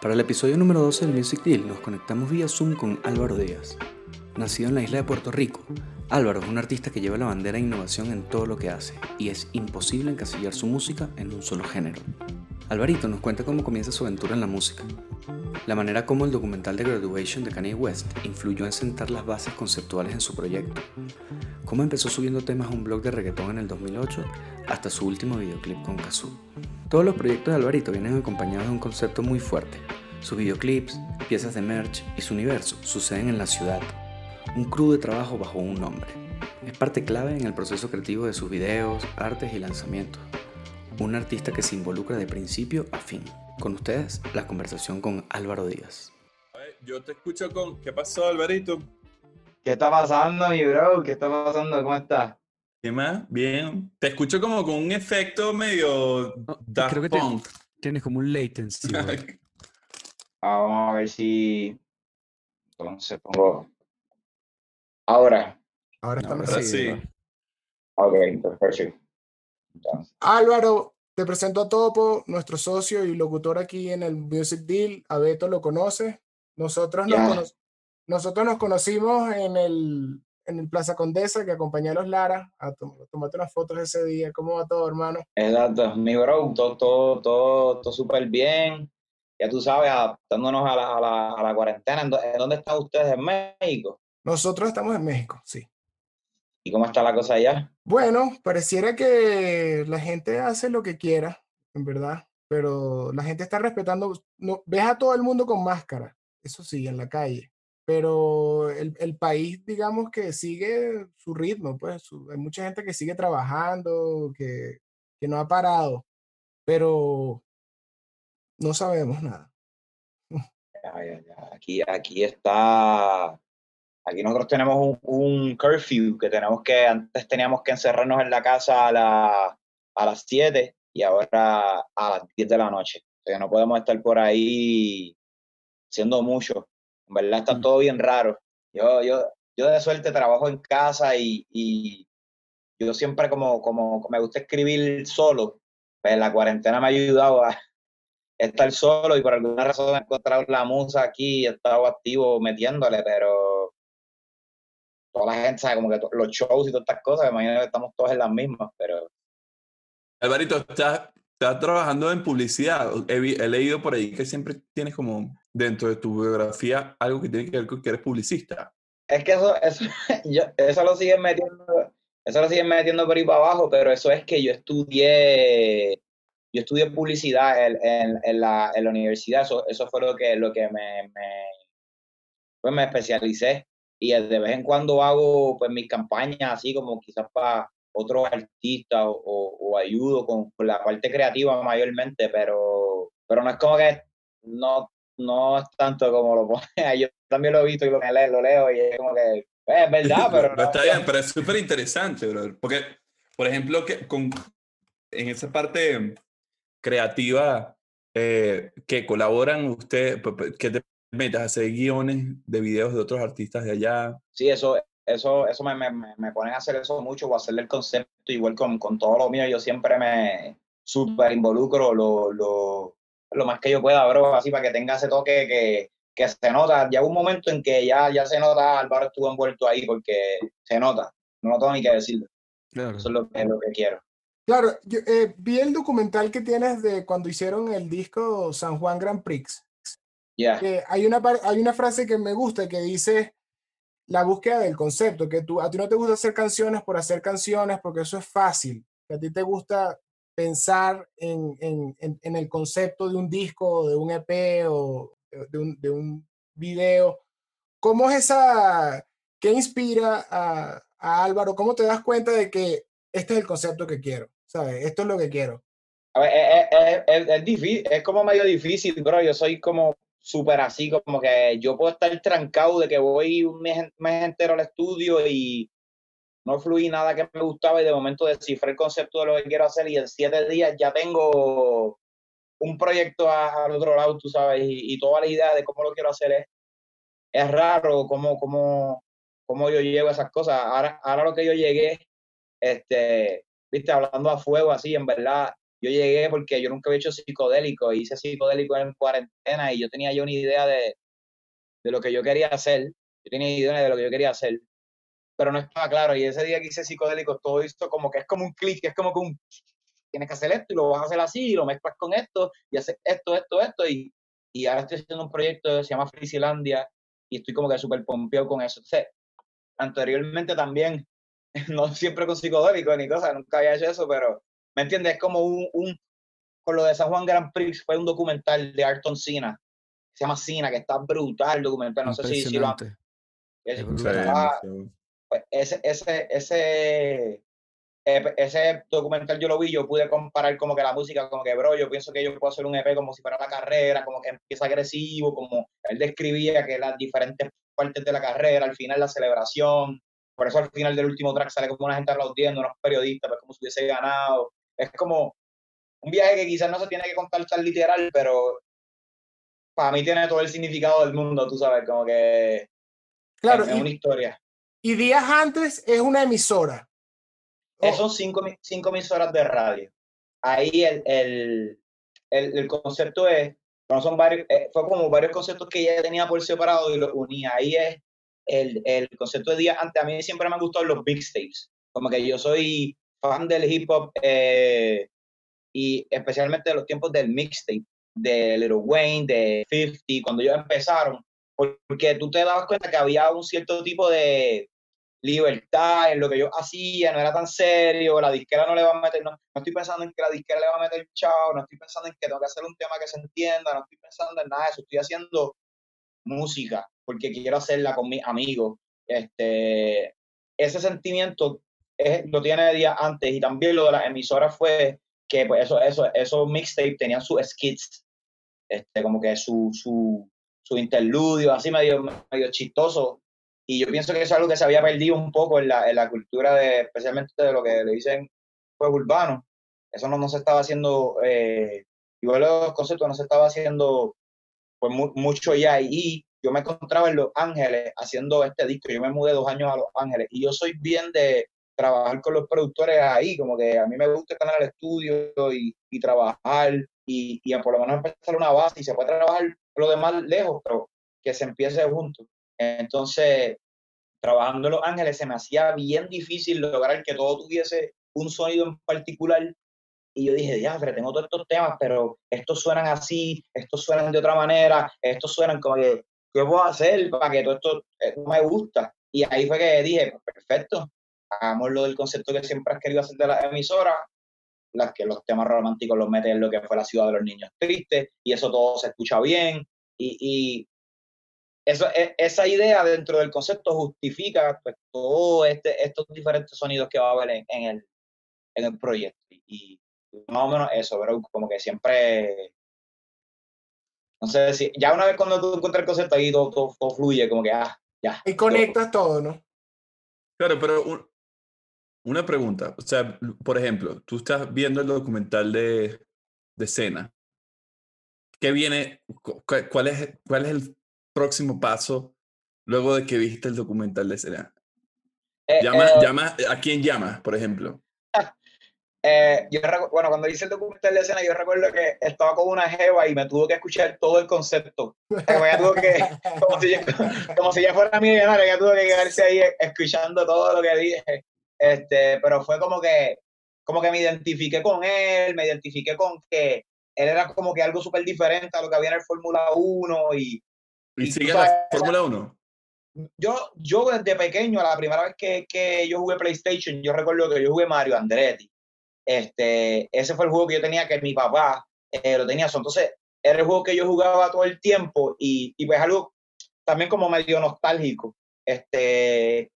Para el episodio número 12 del Music Deal nos conectamos vía Zoom con Álvaro Díaz. Nacido en la isla de Puerto Rico, Álvaro es un artista que lleva la bandera de innovación en todo lo que hace y es imposible encasillar su música en un solo género. Alvarito nos cuenta cómo comienza su aventura en la música, la manera como el documental de Graduation de Kanye West influyó en sentar las bases conceptuales en su proyecto, cómo empezó subiendo temas a un blog de reggaetón en el 2008 hasta su último videoclip con Kazoo. Todos los proyectos de Alvarito vienen acompañados de un concepto muy fuerte. Sus videoclips, piezas de merch y su universo suceden en la ciudad, un crew de trabajo bajo un nombre. Es parte clave en el proceso creativo de sus videos, artes y lanzamientos. Un artista que se involucra de principio a fin. Con ustedes, la conversación con Álvaro Díaz. Yo te escucho con... ¿Qué pasó, Alvarito? ¿Qué está pasando, mi bro? ¿Qué está pasando? ¿Cómo estás? ¿Qué más? Bien. Te escucho como con un efecto medio Daft creo que Punk. Tienes como un latency. Ah, vamos a ver si... Entonces pongo... Ahora. Ahora está Ahora mejor. sí. Ok, perfecto. Entonces, Álvaro, te presento a Topo, nuestro socio y locutor aquí en el Music Deal. A Beto lo conoce. Nosotros nos, Ya. cono- nosotros nos conocimos en el, en el Plaza Condesa que acompañé a los Lara a tom- tomarte unas fotos ese día. ¿Cómo va todo, hermano? exacto. Mi bro, todo, todo, todo, todo súper bien. Ya tú sabes, adaptándonos a la, a la, a la cuarentena. ¿En dó- en dónde están ustedes? ¿En México? Nosotros estamos en México, sí. ¿Y cómo está la cosa allá? Bueno, pareciera que la gente hace lo que quiera, en verdad, pero la gente está respetando, no, ves a todo el mundo con máscara, eso sí, en la calle, pero el, el país, digamos que sigue su ritmo, pues hay mucha gente que sigue trabajando, que, que no ha parado, pero no sabemos nada. Aquí, aquí está. Aquí nosotros tenemos un, curfew que tenemos que, antes teníamos que encerrarnos en la casa a, la- a las 7 y ahora a las 10 de la noche. O sea, no podemos estar por ahí haciendo mucho. En verdad está Mm. todo bien raro. Yo, yo, yo de suerte trabajo en casa y, y yo siempre como, como me gusta escribir solo. Pues la cuarentena me ha ayudado a, estar solo y por alguna razón he encontrado la musa aquí y he estado activo metiéndole, pero toda la gente sabe como que los shows y todas estas cosas, me imagino que estamos todos en las mismas, pero Alvarito, estás, estás trabajando en publicidad. He, leído por ahí que siempre tienes como dentro de tu biografía algo que tiene que ver con que eres publicista. es que eso, eso, yo, eso lo siguen metiendo, eso lo siguen metiendo por ahí para abajo, pero eso es que yo estudié, yo estudié publicidad en, en- en la, en la universidad, eso, eso fue lo que, lo que me, me, pues me especialicé y de vez en cuando hago pues mis campañas así como quizás para otros artistas o, o- o ayudo con, con la parte creativa mayormente, pero, pero no es como que no, no es tanto como lo pone. Yo también lo he visto y lo, leo, lo leo y es como que eh, es verdad, pero no, está bien, pero es súper interesante, brother. Porque, por ejemplo, que con, en esa parte creativa eh, que colaboran p- que te metas a hacer guiones de videos de otros artistas de allá. sí, eso, eso, eso me, me, me- ponen a hacer eso mucho o hacerle el concepto igual con, con todo lo mío. Yo siempre me súper involucro lo, lo, lo más que yo pueda, bro, así para que tenga ese toque que, que se nota. Ya hubo un momento en que ya, ya se nota, Álvaro estuvo envuelto ahí porque se nota. No tengo ni que decirlo. Claro. Eso es lo que, lo que quiero. Claro, yo eh, vi el documental que tienes de cuando hicieron el disco San Juan Grand Prix. Ya. que hay una, hay una frase que me gusta que dice la búsqueda del concepto, que tú, a ti no te gusta hacer canciones por hacer canciones porque eso es fácil, a ti te gusta pensar en, en- en- el concepto de un disco, de un EP o de- de un, de un video. ¿Cómo es esa, qué inspira a, a Álvaro? ¿Cómo te das cuenta de que este es el concepto que quiero? ¿Sabes? Esto es lo que quiero. A ver, es, es- es- es es como medio difícil, bro. Yo soy como súper así, como que yo puedo estar trancado de que voy un mes, mes entero al estudio y no fluí nada que me gustaba y de momento descifré el concepto de lo que quiero hacer y en siete días ya tengo un proyecto al otro lado, tú sabes, y, y toda la idea de cómo lo quiero hacer es, es raro cómo, cómo, cómo yo llego a esas cosas. Ahora, ahora lo que yo llegué, este, viste, hablando a fuego así, en verdad, yo llegué porque yo nunca había hecho psicodélico, hice psicodélico en cuarentena y yo tenía yo una idea de, de lo que yo quería hacer, yo tenía idea de lo que yo quería hacer, pero no estaba claro. Y ese día que hice psicodélico, todo esto como que es como un clic, es como que un, tienes que hacer esto y lo vas a hacer así, y lo mezclas con esto, y haces esto, esto, esto, y, y ahora estoy haciendo un proyecto que se llama Frisilandia, y estoy como que súper pompeado con eso. Entonces, anteriormente también, no siempre con psicodélico ni cosas, nunca había hecho eso, pero, ¿me entiendes? Es como un, un, con lo de San Juan Grand Prix, fue un documental de Arton Sina, se llama Sina, que está brutal el documental, no sé si, si lo es, pues ese, ese, ese, ese documental yo lo vi, yo pude comparar como que la música, como que, bro, yo pienso que yo puedo hacer un EP como si fuera la carrera, como que empieza agresivo, como él describía que las diferentes partes de la carrera, al final la celebración, por eso al final del último track sale como una gente aplaudiendo, unos periodistas, pues como si hubiese ganado. Es como un viaje que quizás no se tiene que contar tan literal, pero para mí tiene todo el significado del mundo, tú sabes, como que claro, es, una historia. Y días antes es una emisora. Oh. Son cinco, cinco emisoras de radio. Ahí el, el, el, el concepto es, no son varios, eh, fue como varios conceptos que ella tenía por separado y los unía. Ahí es el, el concepto de días antes. A mí siempre me han gustado los mixtapes. Como que yo soy fan del hip hop eh, y especialmente de los tiempos del mixtape de Little Wayne, de 50, cuando ellos empezaron, porque tú te dabas cuenta que había un cierto tipo de libertad en lo que yo hacía, no era tan serio, la disquera no le va a meter, no, estoy pensando en que la disquera le va a meter chao, no estoy pensando en que tengo que hacer un tema que se entienda, no estoy pensando en nada de eso, estoy haciendo música porque quiero hacerla con mis amigos. Este, ese sentimiento es, lo tiene de día antes y también lo de las emisoras fue que pues eso, eso, esos mixtapes tenían sus skits, este, como que su, su, su interludio, así medio, medio chistoso. Y yo pienso que eso es algo que se había perdido un poco en la, en la cultura, de, especialmente de lo que le dicen pues urbano. Eso no, no se estaba haciendo, eh, igual los conceptos no se estaba haciendo pues mucho ya. Y yo me encontraba en Los Ángeles haciendo este disco. Yo me mudé dos años a Los Ángeles y yo soy bien de, trabajar con los productores ahí, como que a mí me gusta estar en el estudio y, y trabajar y, y, por lo menos empezar una base y se puede trabajar lo demás lejos, pero que se empiece juntos. Entonces, trabajando en Los Ángeles se me hacía bien difícil lograr que todo tuviese un sonido en particular. Y yo dije, pero tengo todos estos temas, pero estos suenan así, estos suenan de otra manera, estos suenan como que, ¿qué puedo hacer para que todo esto eh, me gusta? Y ahí fue que dije, pues perfecto, hagamos lo del concepto que siempre has querido hacer de la emisora, las que los temas románticos los meten en lo que fue la ciudad de los niños tristes, y eso todo se escucha bien, y, y eso, e, esa idea dentro del concepto justifica pues, todos este, estos diferentes sonidos que va a haber en, el, en el proyecto. Y, más o menos eso, pero como que siempre no sé si, ya una vez cuando tú encuentras el concepto ahí todo, todo, fluye, como que, ah, ya. Y conectas todo, ¿no? Claro, pero una pregunta, o sea, por ejemplo, tú estás viendo el documental de, de Cena. ¿Qué viene? ¿Cuál es, ¿Cuál es el próximo paso luego de que viste el documental de Cena? Eh, llama, eh, llama, ¿A quién llama, por ejemplo? Eh, yo bueno, cuando hice el documental de escena, yo recuerdo que estaba con una jeva y me tuvo que escuchar todo el concepto. Como, que, como, si, como si ya fuera millonario, ella tuvo que quedarse ahí escuchando todo lo que dije. Este, pero fue como que, como que me identifiqué con él, me identifiqué con que él era como que algo súper diferente a lo que había en el Fórmula 1 y... ¿Y, sigue la Fórmula 1? Yo, yo desde pequeño, la primera vez que, que, yo jugué PlayStation, yo recuerdo que yo jugué Mario Andretti. Este, ese fue el juego que yo tenía que mi papá eh, lo tenía. Entonces, era el juego que yo jugaba todo el tiempo y, y pues algo también como medio nostálgico. Este,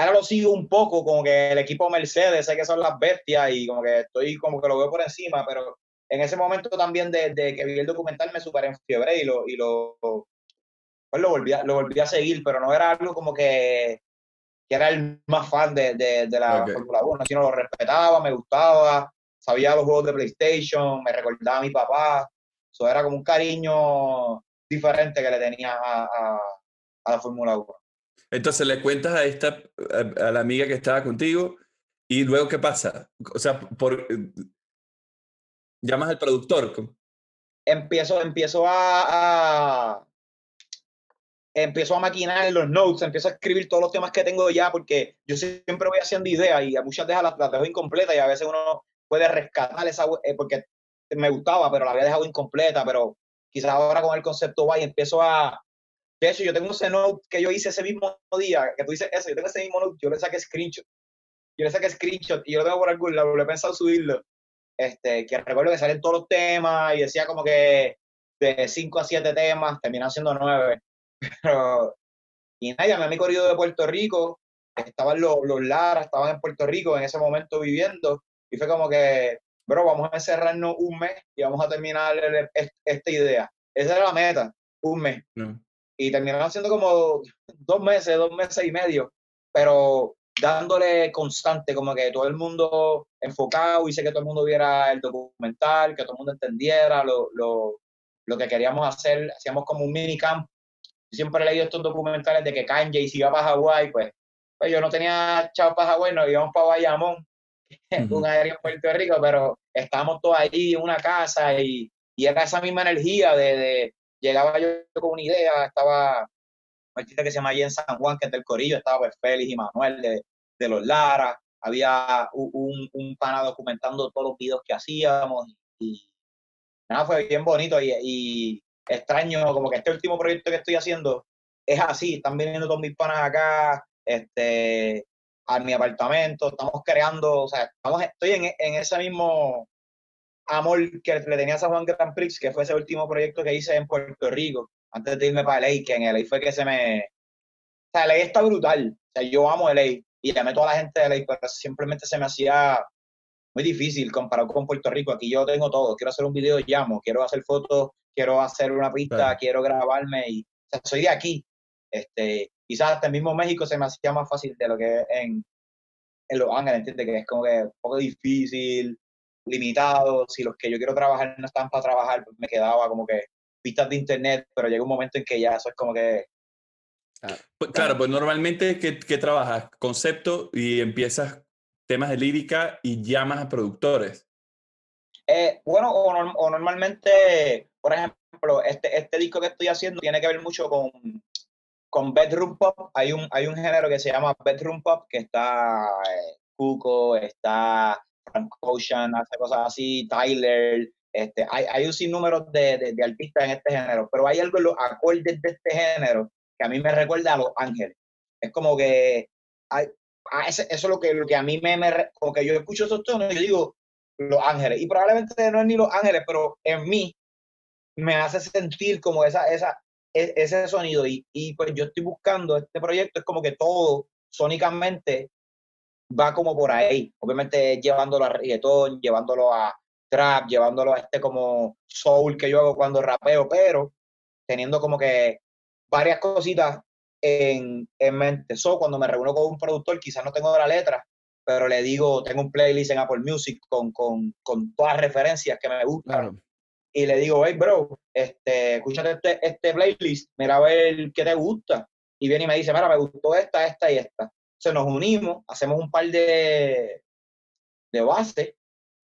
ahora lo sigo un poco, como que el equipo Mercedes, sé que son las bestias y como que estoy como que lo veo por encima, pero en ese momento también de, que vi el documental me super fiebre y lo, y lo, pues lo, volví a, lo volví a seguir, pero no era algo como que, que era el más fan de, de, de la Fórmula 1, sino lo respetaba, me gustaba, sabía los juegos de PlayStation, me recordaba a mi papá, eso era como un cariño diferente que le tenía a, a, a la Fórmula 1. Entonces le cuentas a esta, a, la amiga que estaba contigo y luego ¿qué pasa? O sea, por, Llamas al productor. Empiezo, empiezo a, a, empiezo a maquinar los notes, empiezo a escribir todos los temas que tengo ya, porque yo siempre voy haciendo ideas y a muchas veces las, las dejo incompletas y a veces uno puede rescatar esa, eh, porque me gustaba, pero la había dejado incompleta, pero quizás ahora con el concepto va y empiezo a... De hecho, yo tengo ese note que yo hice ese mismo día, que tú dices eso, yo tengo ese mismo note, yo le saqué screenshot. Yo le saqué screenshot y yo lo tengo por algún lado, lo he pensado subirlo. Este, que recuerdo que salen todos los temas y decía como que de 5 a 7 temas, terminan siendo 9. Pero, y nada, llamé a mi corrido de Puerto Rico, estaban los, los Lara, estaban en Puerto Rico en ese momento viviendo, y fue como que, bro, vamos a encerrarnos un mes y vamos a terminar esta idea. Esa era la meta, un mes. Y terminaron siendo como dos meses, dos meses y medio, pero dándole constante, como que todo el mundo enfocado, hice que todo el mundo viera el documental, que todo el mundo entendiera lo, lo, lo que queríamos hacer. Hacíamos como un mini camp. Siempre he leído estos documentales de que Kanye si iba para Hawái, pues, pues yo no tenía chavo para Hawái, nos íbamos para Bayamón un área en Puerto Rico, pero estábamos todos ahí en una casa y, y era esa misma energía de, llegaba yo con una idea, estaba un artista que se llama en San Juan, que es del Corillo, estaba pues Félix y Manuel de, de los Lara, había un, un, pana documentando todos los videos que hacíamos y, nada, fue bien bonito y, y, extraño, como que este último proyecto que estoy haciendo es así, están viniendo todos mis panas acá, este, a mi apartamento, estamos creando, o sea, estamos, estoy en, en ese mismo amor que le tenía a San Juan Grand Prix, que fue ese último proyecto que hice en Puerto Rico, antes de irme para LA, que en LA fue que se me... O sea, LA está brutal, o sea, yo amo LA y llamé a toda la gente de LA, pero simplemente se me hacía muy difícil comparado con Puerto Rico. Aquí yo tengo todo, quiero hacer un video, llamo, quiero hacer fotos, quiero hacer una pista, quiero grabarme y, o sea, soy de aquí. Este, quizás hasta el mismo México se me hacía más fácil de lo que en, en Los Ángeles, ¿entiendes? Que es como que un poco difícil, limitado, si los que yo quiero trabajar no están para trabajar, pues me quedaba como que pistas de internet, pero llega un momento en que ya eso es como que... Pues, claro, pues normalmente, ¿qué, ¿qué, trabajas? Concepto y empiezas temas de lírica y llamas a productores. Eh, bueno, o, o, normalmente, por ejemplo, este, este disco que estoy haciendo tiene que ver mucho con, con bedroom pop hay un, hay un género que se llama bedroom pop, que está eh, Cuco, está Frank Ocean, hace cosas así, Tyler, este, hay, hay un sinnúmero de, de, artistas en este género, pero hay algo en los acordes de este género que a mí me recuerda a Los Ángeles. Es como que hay, eso es lo que, lo que a mí me, me como que yo escucho esos tonos y yo digo Los Ángeles. Y probablemente no es ni Los Ángeles, pero en mí me hace sentir como esa, esa, e-, ese sonido. Y, y, pues yo estoy buscando este proyecto, es como que todo sónicamente va como por ahí. Obviamente llevándolo a reggaetón, llevándolo a trap, llevándolo a este como soul que yo hago cuando rapeo, pero teniendo como que varias cositas en, en mente. So, cuando me reúno con un productor, quizás no tengo la letra, pero le digo, tengo un playlist en Apple Music con, con, con todas las referencias que me gustan y le digo, hey, bro, este, escúchate este, este playlist, mira a ver qué te gusta. Y viene y me dice, mira, me gustó esta, esta y esta. Entonces nos unimos, hacemos un par de, de bases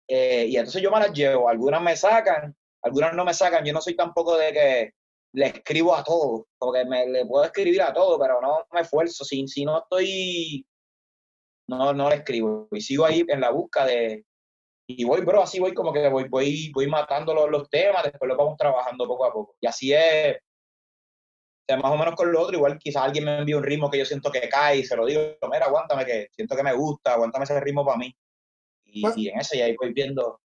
eh, y entonces yo me las llevo. Algunas me sacan, algunas no me sacan. Yo no soy tampoco de que le escribo a todo, porque me, le puedo escribir a todo, pero no me esfuerzo. Si, si no estoy, no, no le escribo. Y sigo ahí en la busca de, y voy, bro, así voy como que voy, voy, voy matando los, los temas, después lo vamos trabajando poco a poco. Y así es, sea, más o menos con lo otro, igual quizás alguien me envíe un ritmo que yo siento que cae y se lo digo, mira, aguántame que siento que me gusta, aguántame ese ritmo para mí. Y, y en ese ya ahí voy viendo.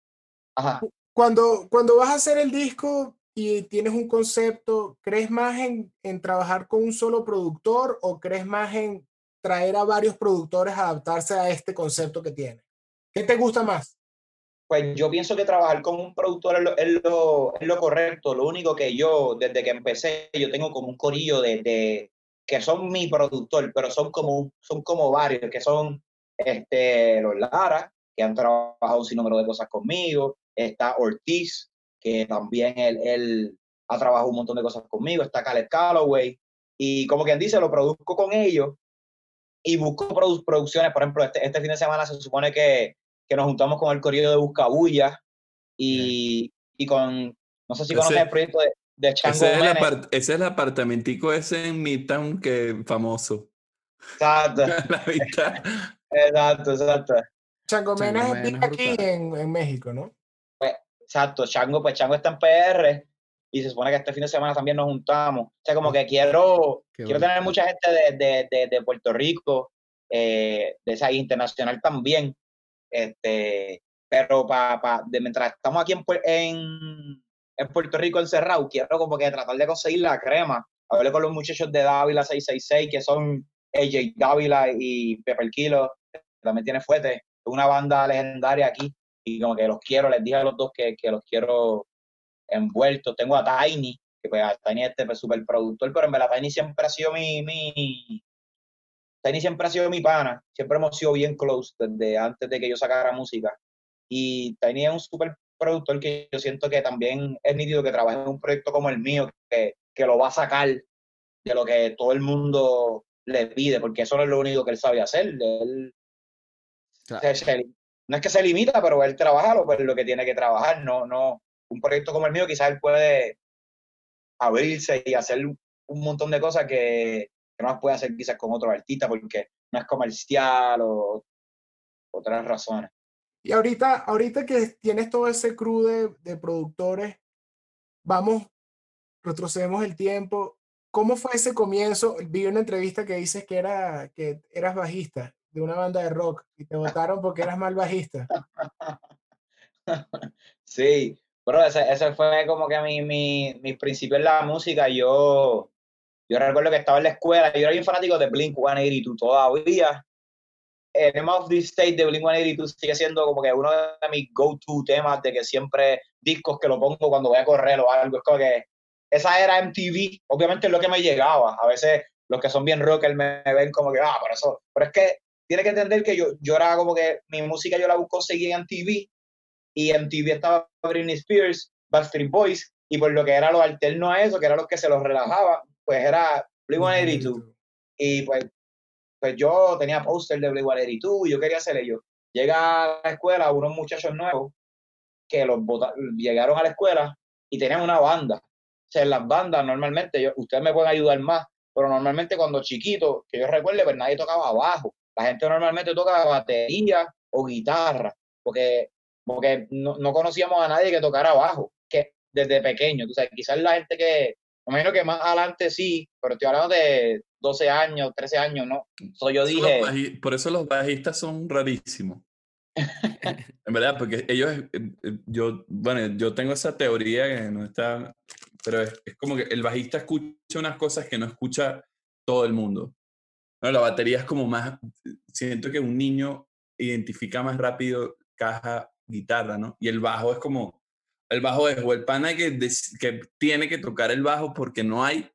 Ajá. Cuando, cuando vas a hacer el disco y tienes un concepto, ¿crees más en, en trabajar con un solo productor o crees más en traer a varios productores a adaptarse a este concepto que tienes? ¿Qué te gusta más? Pues yo pienso que trabajar con un productor es lo, es lo, es lo correcto. Lo único que yo, desde que empecé, yo tengo como un corillo de, de, que son mi productor, pero son como, son como varios, que son este, los Lara, que han trabajado un sinnúmero de cosas conmigo. Está Ortiz, que también él, él ha trabajado un montón de cosas conmigo. Está Caleb Calloway. Y como quien dice, lo produzco con ellos y busco produ producciones. Por ejemplo, este, este fin de semana se supone que que nos juntamos con el corrido de Buscabulla Y, y con, no sé si conoces el proyecto de, de Chango ese es, el Menes. ese es el apartamentico ese en Midtown que famoso. Exacto, La vista. exacto, exacto. Chango Menes vive es aquí en, en México, ¿no? Exacto, Chango, pues Chango está en PR y se supone que este fin de semana también nos juntamos. O sea, como que quiero, quiero tener mucha gente de, de, de, de Puerto Rico, eh, de esa internacional también. Este, pero pa, pa, de mientras estamos aquí en, en, en Puerto Rico encerrados, quiero como que tratar de conseguir la crema. Hablé con los muchachos de Dávila 666, que son AJ Dávila y Pepper Kilo, que también tiene fuerte. Una banda legendaria aquí y como que los quiero, les dije a los dos que, que los quiero envueltos. Tengo a Tiny, que pues a Tiny este pues super productor, pero en verdad Tiny siempre ha sido mi, mi Tiny siempre ha sido mi pana, siempre hemos sido bien close desde antes de que yo sacara música. Y Tiny es un super productor que yo siento que también es nítido que trabaje en un proyecto como el mío, que, que lo va a sacar de lo que todo el mundo le pide, porque eso no es lo único que él sabe hacer. Él, Claro. se- se- no es que se limita, pero él trabaja lo, pues, lo que tiene que trabajar. No, no, un proyecto como el mío, quizás él puede abrirse y hacer un montón de cosas que, que no las puede hacer quizás con otro artista porque no es comercial o otras razones. Y ahorita, ahorita que tienes todo ese crew de, de productores, vamos, retrocedemos el tiempo. ¿Cómo fue ese comienzo? Vi una entrevista que dices que, era, que eras bajista de una banda de rock y te votaron porque eras mal bajista. Sí, pero ese, ese fue como que mi, mi, mis principios en la música. Yo, yo recuerdo que estaba en la escuela, yo era bien fanático de Blink 182 todavía. El Name of the State de Blink 182 sigue siendo como que uno de mis go-to temas de que siempre discos que lo pongo cuando voy a correr o algo. Es como que esa era MTV, obviamente es lo que me llegaba. A veces los que son bien rockers me ven como que, ah, por eso. Pero es que tiene que entender que yo, yo era como que mi música yo la conseguí en MTV y en TV estaba Britney Spears, Backstreet Boys, y por lo que era lo alterno a eso, que era lo que se los relajaba, pues era Blink-182. Y pues, pues yo tenía póster de Blink-182 y yo quería ser ellos. Llega a la escuela unos muchachos nuevos que los bota- llegaron a la escuela y tenían una banda. O sea, en las bandas normalmente, yo, ustedes me pueden ayudar más, pero normalmente cuando chiquito, que yo recuerde, pues nadie tocaba bajo. La gente normalmente toca batería o guitarra, porque porque no, no conocíamos a nadie que tocara bajo, que desde pequeño, tú sabes, quizás la gente que, me imagino que más adelante sí, pero estoy hablando de 12 años, 13 años, ¿no? So, yo Por eso dije, Por eso los bajistas son rarísimos. En verdad, porque ellos, eh, eh, yo, bueno, yo tengo esa teoría que no está, pero es, es como que el bajista escucha unas cosas que no escucha todo el mundo. No, la batería es como más, siento que un niño identifica más rápido caja, guitarra, ¿no? Y el bajo es como, el bajo es o el pana que, que tiene que tocar el bajo porque no hay,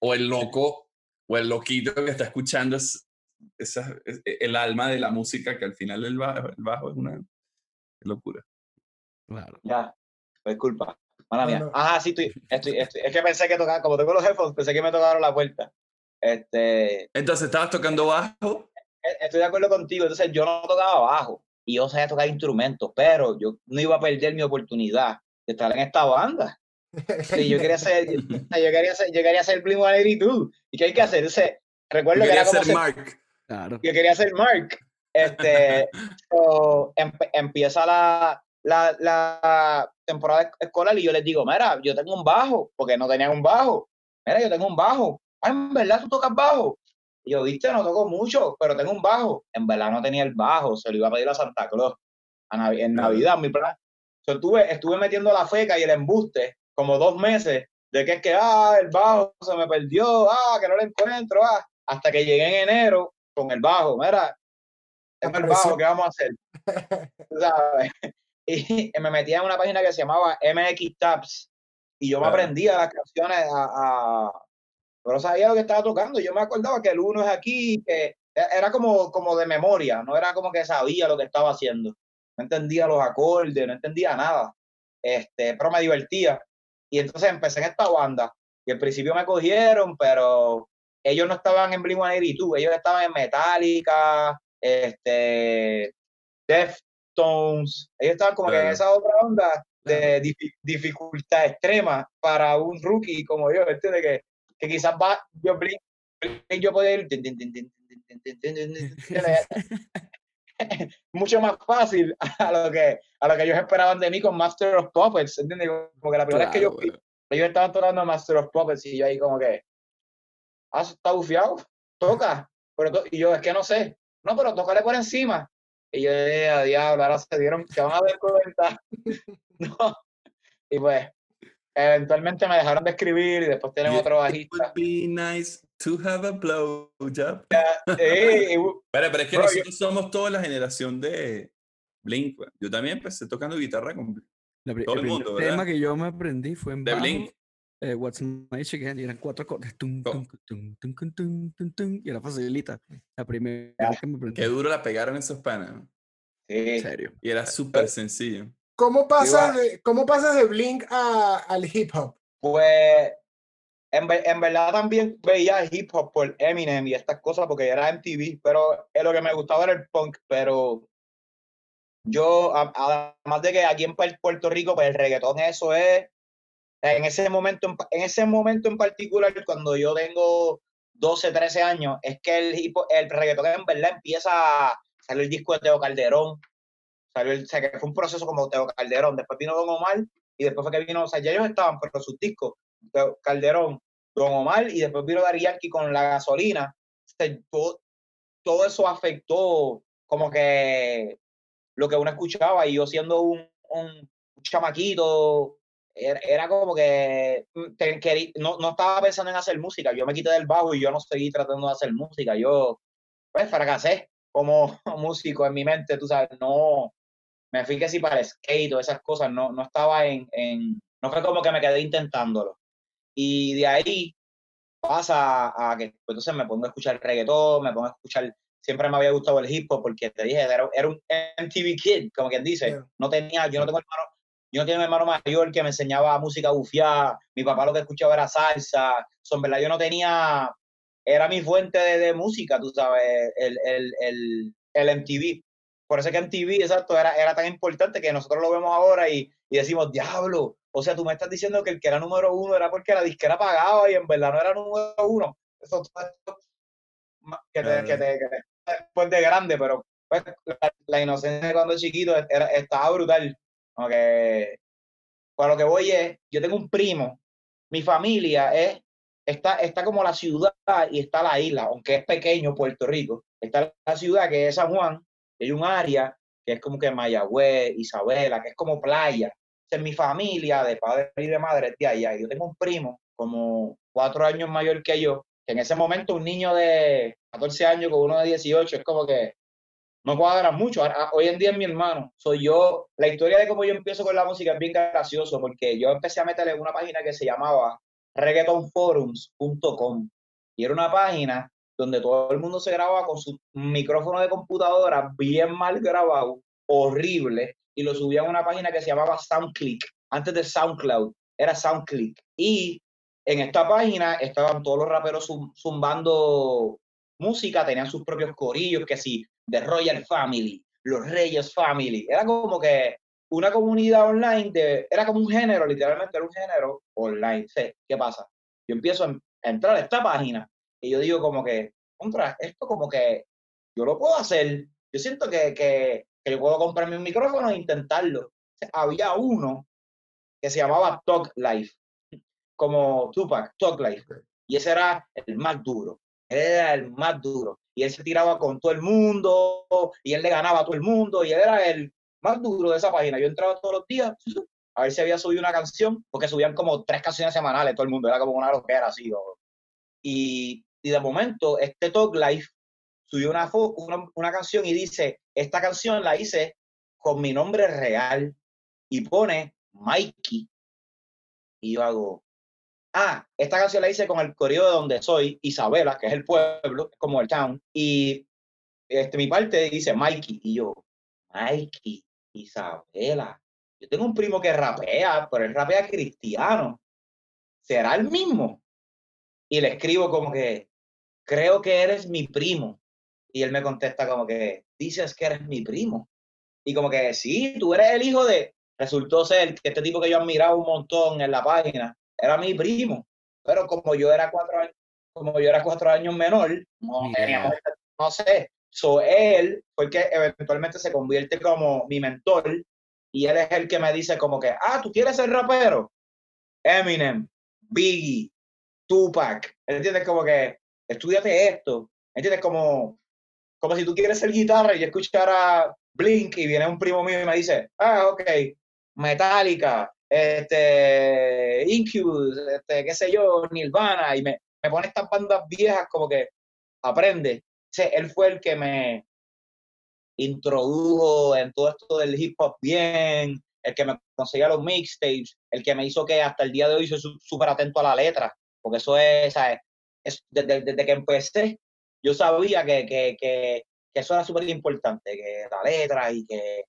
o el loco, o el loquito que está escuchando es, esa, es- el alma de la música, que al final el bajo, el bajo es una locura. Claro. ya, pues culpa, mala No, mía. no. Ajá, sí, estoy, estoy, estoy- es que pensé que tocaba, como tengo los headphones, pensé que me tocaron la puerta. Este, Entonces, ¿estabas tocando bajo? e- estoy de acuerdo contigo, entonces yo no tocaba bajo y yo sabía tocar instrumentos, pero yo no iba a perder mi oportunidad de estar en esta banda. Sí, yo quería ser, yo, quería ser, yo quería ser Blink-182. ¿Y qué hay que hacer? Entonces, recuerdo Yo que era como ser ser- Mark. Claro. yo quería ser Mark. Este, so, empieza la, la, la temporada esc- escolar y yo les digo, mira, yo tengo un bajo, porque no tenían un bajo. Mira, yo tengo un bajo. Ay, en verdad tú tocas bajo. Y yo, viste, no toco mucho, pero tengo un bajo. En verdad no tenía el bajo, se lo iba a pedir a Santa Claus a Navi- en. Navidad, mi plan. So, estuve, estuve metiendo la feca y el embuste como dos meses de que es que, ah, el bajo se me perdió, ah, que no lo encuentro, ah, hasta que llegué en enero con el bajo, mira, tengo el Apareció. bajo, ¿qué vamos a hacer? Sabes. Y me metía en una página que se llamaba MX Tabs y yo me aprendía las canciones a, a- pero sabía lo que estaba tocando. Yo me acordaba que el uno es aquí, que e- era como, como de memoria, no era como que sabía lo que estaba haciendo. No entendía los acordes, no entendía nada. Este, pero me divertía. Y entonces empecé en esta banda. Y al principio me cogieron, pero ellos no estaban en Blink-182, ellos estaban en Metallica, este, Def, Deftones. Ellos estaban como que en esa otra onda de difi- dificultad extrema para un rookie como yo, ¿entiendes? Que, que quizás va, yo, brinco, yo poder, mucho más fácil a lo, que, a lo que ellos esperaban de mí con Master of Puppets, ¿entiendes? Como que la primera claro, vez que yo ellos estaban tocando Master of Puppets y yo ahí como que, está bufiado, toca, pero y yo, es que no sé, no, pero tócale por encima. Y yo, a diablo, ahora se dieron, se van a dar cuenta. no. Y pues, eventualmente me dejaron de escribir y después tienen You- otro It bajista. would be nice to have a blowjob. Sí, y- Pero, pero es que Bro, yo- nosotros somos toda la generación de Blink. Yo también empecé tocando guitarra con Blink. La Todo el el mundo, tema ¿verdad? que yo me aprendí fue en bajo, Blink. eh, What's My Age Again, y eran cuatro acordes. tum, Co- tum, tum, tum, tum, tum, tum, tum, y era facilita. La primera vez que me aprendí. Qué duro la pegaron esos panas. ¿no? En sí. serio. Y era súper sencillo. ¿Cómo pasas, de, ¿Cómo pasas de Blink a, al hip hop? Pues en, en verdad también veía hip hop por Eminem y estas cosas porque era MTV, pero eh, lo que me gustaba era el punk, pero yo, además de que aquí en Puer- Puerto Rico, pues el reggaetón eso es, en ese momento, en, ese momento en particular, cuando yo tengo 12, 13 años, es que el, hip el reggaetón en verdad empieza a salir el disco de Teo Calderón, salió el, o sea, que fue un proceso como Teo Calderón, después vino Don Omar y después fue que vino, o sea, ya ellos estaban, pero sus discos, Teo Calderón, Don Omar y después vino Daddy Yankee con la gasolina, todo, todo eso afectó como que lo que uno escuchaba y yo siendo un, un chamaquito, era, como que mm, querí- no, no estaba pensando en hacer música, yo me quité del bajo y yo no seguí tratando de hacer música, yo pues fracasé como músico en mi mente, tú sabes, no, me fui que si para el skate o esas cosas, no, no estaba en, en, no fue como que me quedé intentándolo. Y de ahí pasa a que pues, entonces me pongo a escuchar reggaetón, me pongo a escuchar, siempre me había gustado el hip hop porque te dije, era, era un MTV kid, como quien dice, no tenía, yo no tengo hermano, yo no tengo un hermano mayor que me enseñaba música bufiada, mi papá lo que escuchaba era salsa, son verdad, yo no tenía, era mi fuente de, de música, tú sabes, el, el, el, el MTV. Por eso es que MTV, exacto, era, era tan importante que nosotros lo vemos ahora y, y decimos, diablo, o sea, tú me estás diciendo que el que era número uno era porque la disquera pagaba y en verdad no era número uno. Eso todo esto ma- que te, que te, que te- después de grande, pero pues, la, la inocencia de cuando chiquito era, estaba brutal. Como que, para lo que voy es, yo tengo un primo, mi familia es, está, está como la ciudad y está la isla, aunque es pequeño Puerto Rico, está la ciudad que es San Juan, hay un área que es como que Mayagüez, Isabela, que es como playa. Esa es mi familia de padre y de madre es de allá. Yo tengo un primo como cuatro años mayor que yo, que en ese momento un niño de 14 años con uno de 18 es como que no cuadran mucho. Ahora, Hoy en día es mi hermano. Soy yo. La historia de cómo yo empiezo con la música es bien gracioso porque yo empecé a meterle una página que se llamaba reggaetonforums.com y era una página donde todo el mundo se grababa con su micrófono de computadora bien mal grabado, horrible, y lo subía a una página que se llamaba SoundClick, antes de SoundCloud, era SoundClick. Y en esta página estaban todos los raperos zum- zumbando música, tenían sus propios corillos, que sí, The Royal Family, los Reyes Family, era como que una comunidad online, de, era como un género, literalmente era un género online. ¿Qué pasa? Yo empiezo a entrar a esta página y yo digo como que, contra, esto como que yo lo puedo hacer. Yo siento que, que, que yo puedo comprarme un micrófono e intentarlo. O sea, había uno que se llamaba Talk Life, como Tupac, Talk Life. Y ese era el más duro. Él era el más duro. Y él se tiraba con todo el mundo, y él le ganaba a todo el mundo, y él era el más duro de esa página. Yo entraba todos los días a ver si había subido una canción, porque subían como tres canciones semanales, todo el mundo, era como una loquera así. o- y, y de momento, este Talk Life subió una, una, canción y dice, esta canción la hice con mi nombre real y pone Mikey. Y yo hago, ah, esta canción la hice con el correo de donde soy, Isabela, que es el pueblo, como el town, y este, mi parte dice Mikey, y yo, Mikey, Isabela, yo tengo un primo que rapea, pero él rapea cristiano, ¿será el mismo? Y le escribo como que, creo que eres mi primo, y él me contesta como que, dices que eres mi primo, Y como que, sí, tú eres el hijo de, resultó ser que este tipo que yo admiraba un montón en la página, era mi primo, pero como yo era cuatro años, como yo era cuatro años menor, no teníamos, no sé, so él fue el que eventualmente se convierte como mi mentor y él es el que me dice como que, ah, tú quieres ser rapero, Eminem, Biggie, Tupac, ¿entiendes? Como que, estudiate esto, ¿entiendes? Como, como si tú quieres ser guitarra y escuchar a Blink y viene un primo mío y me dice, ah, ok, Metallica, este, Incubus, este, qué sé yo, Nirvana, y me, me pone estas bandas viejas como que aprende. él fue el que me introdujo en todo esto del hip hop bien, el que me conseguía los mixtapes, el que me hizo que hasta el día de hoy soy súper atento a la letra, porque eso es, es desde, que empecé, yo sabía que, que, que, eso era súper importante, que la letra y que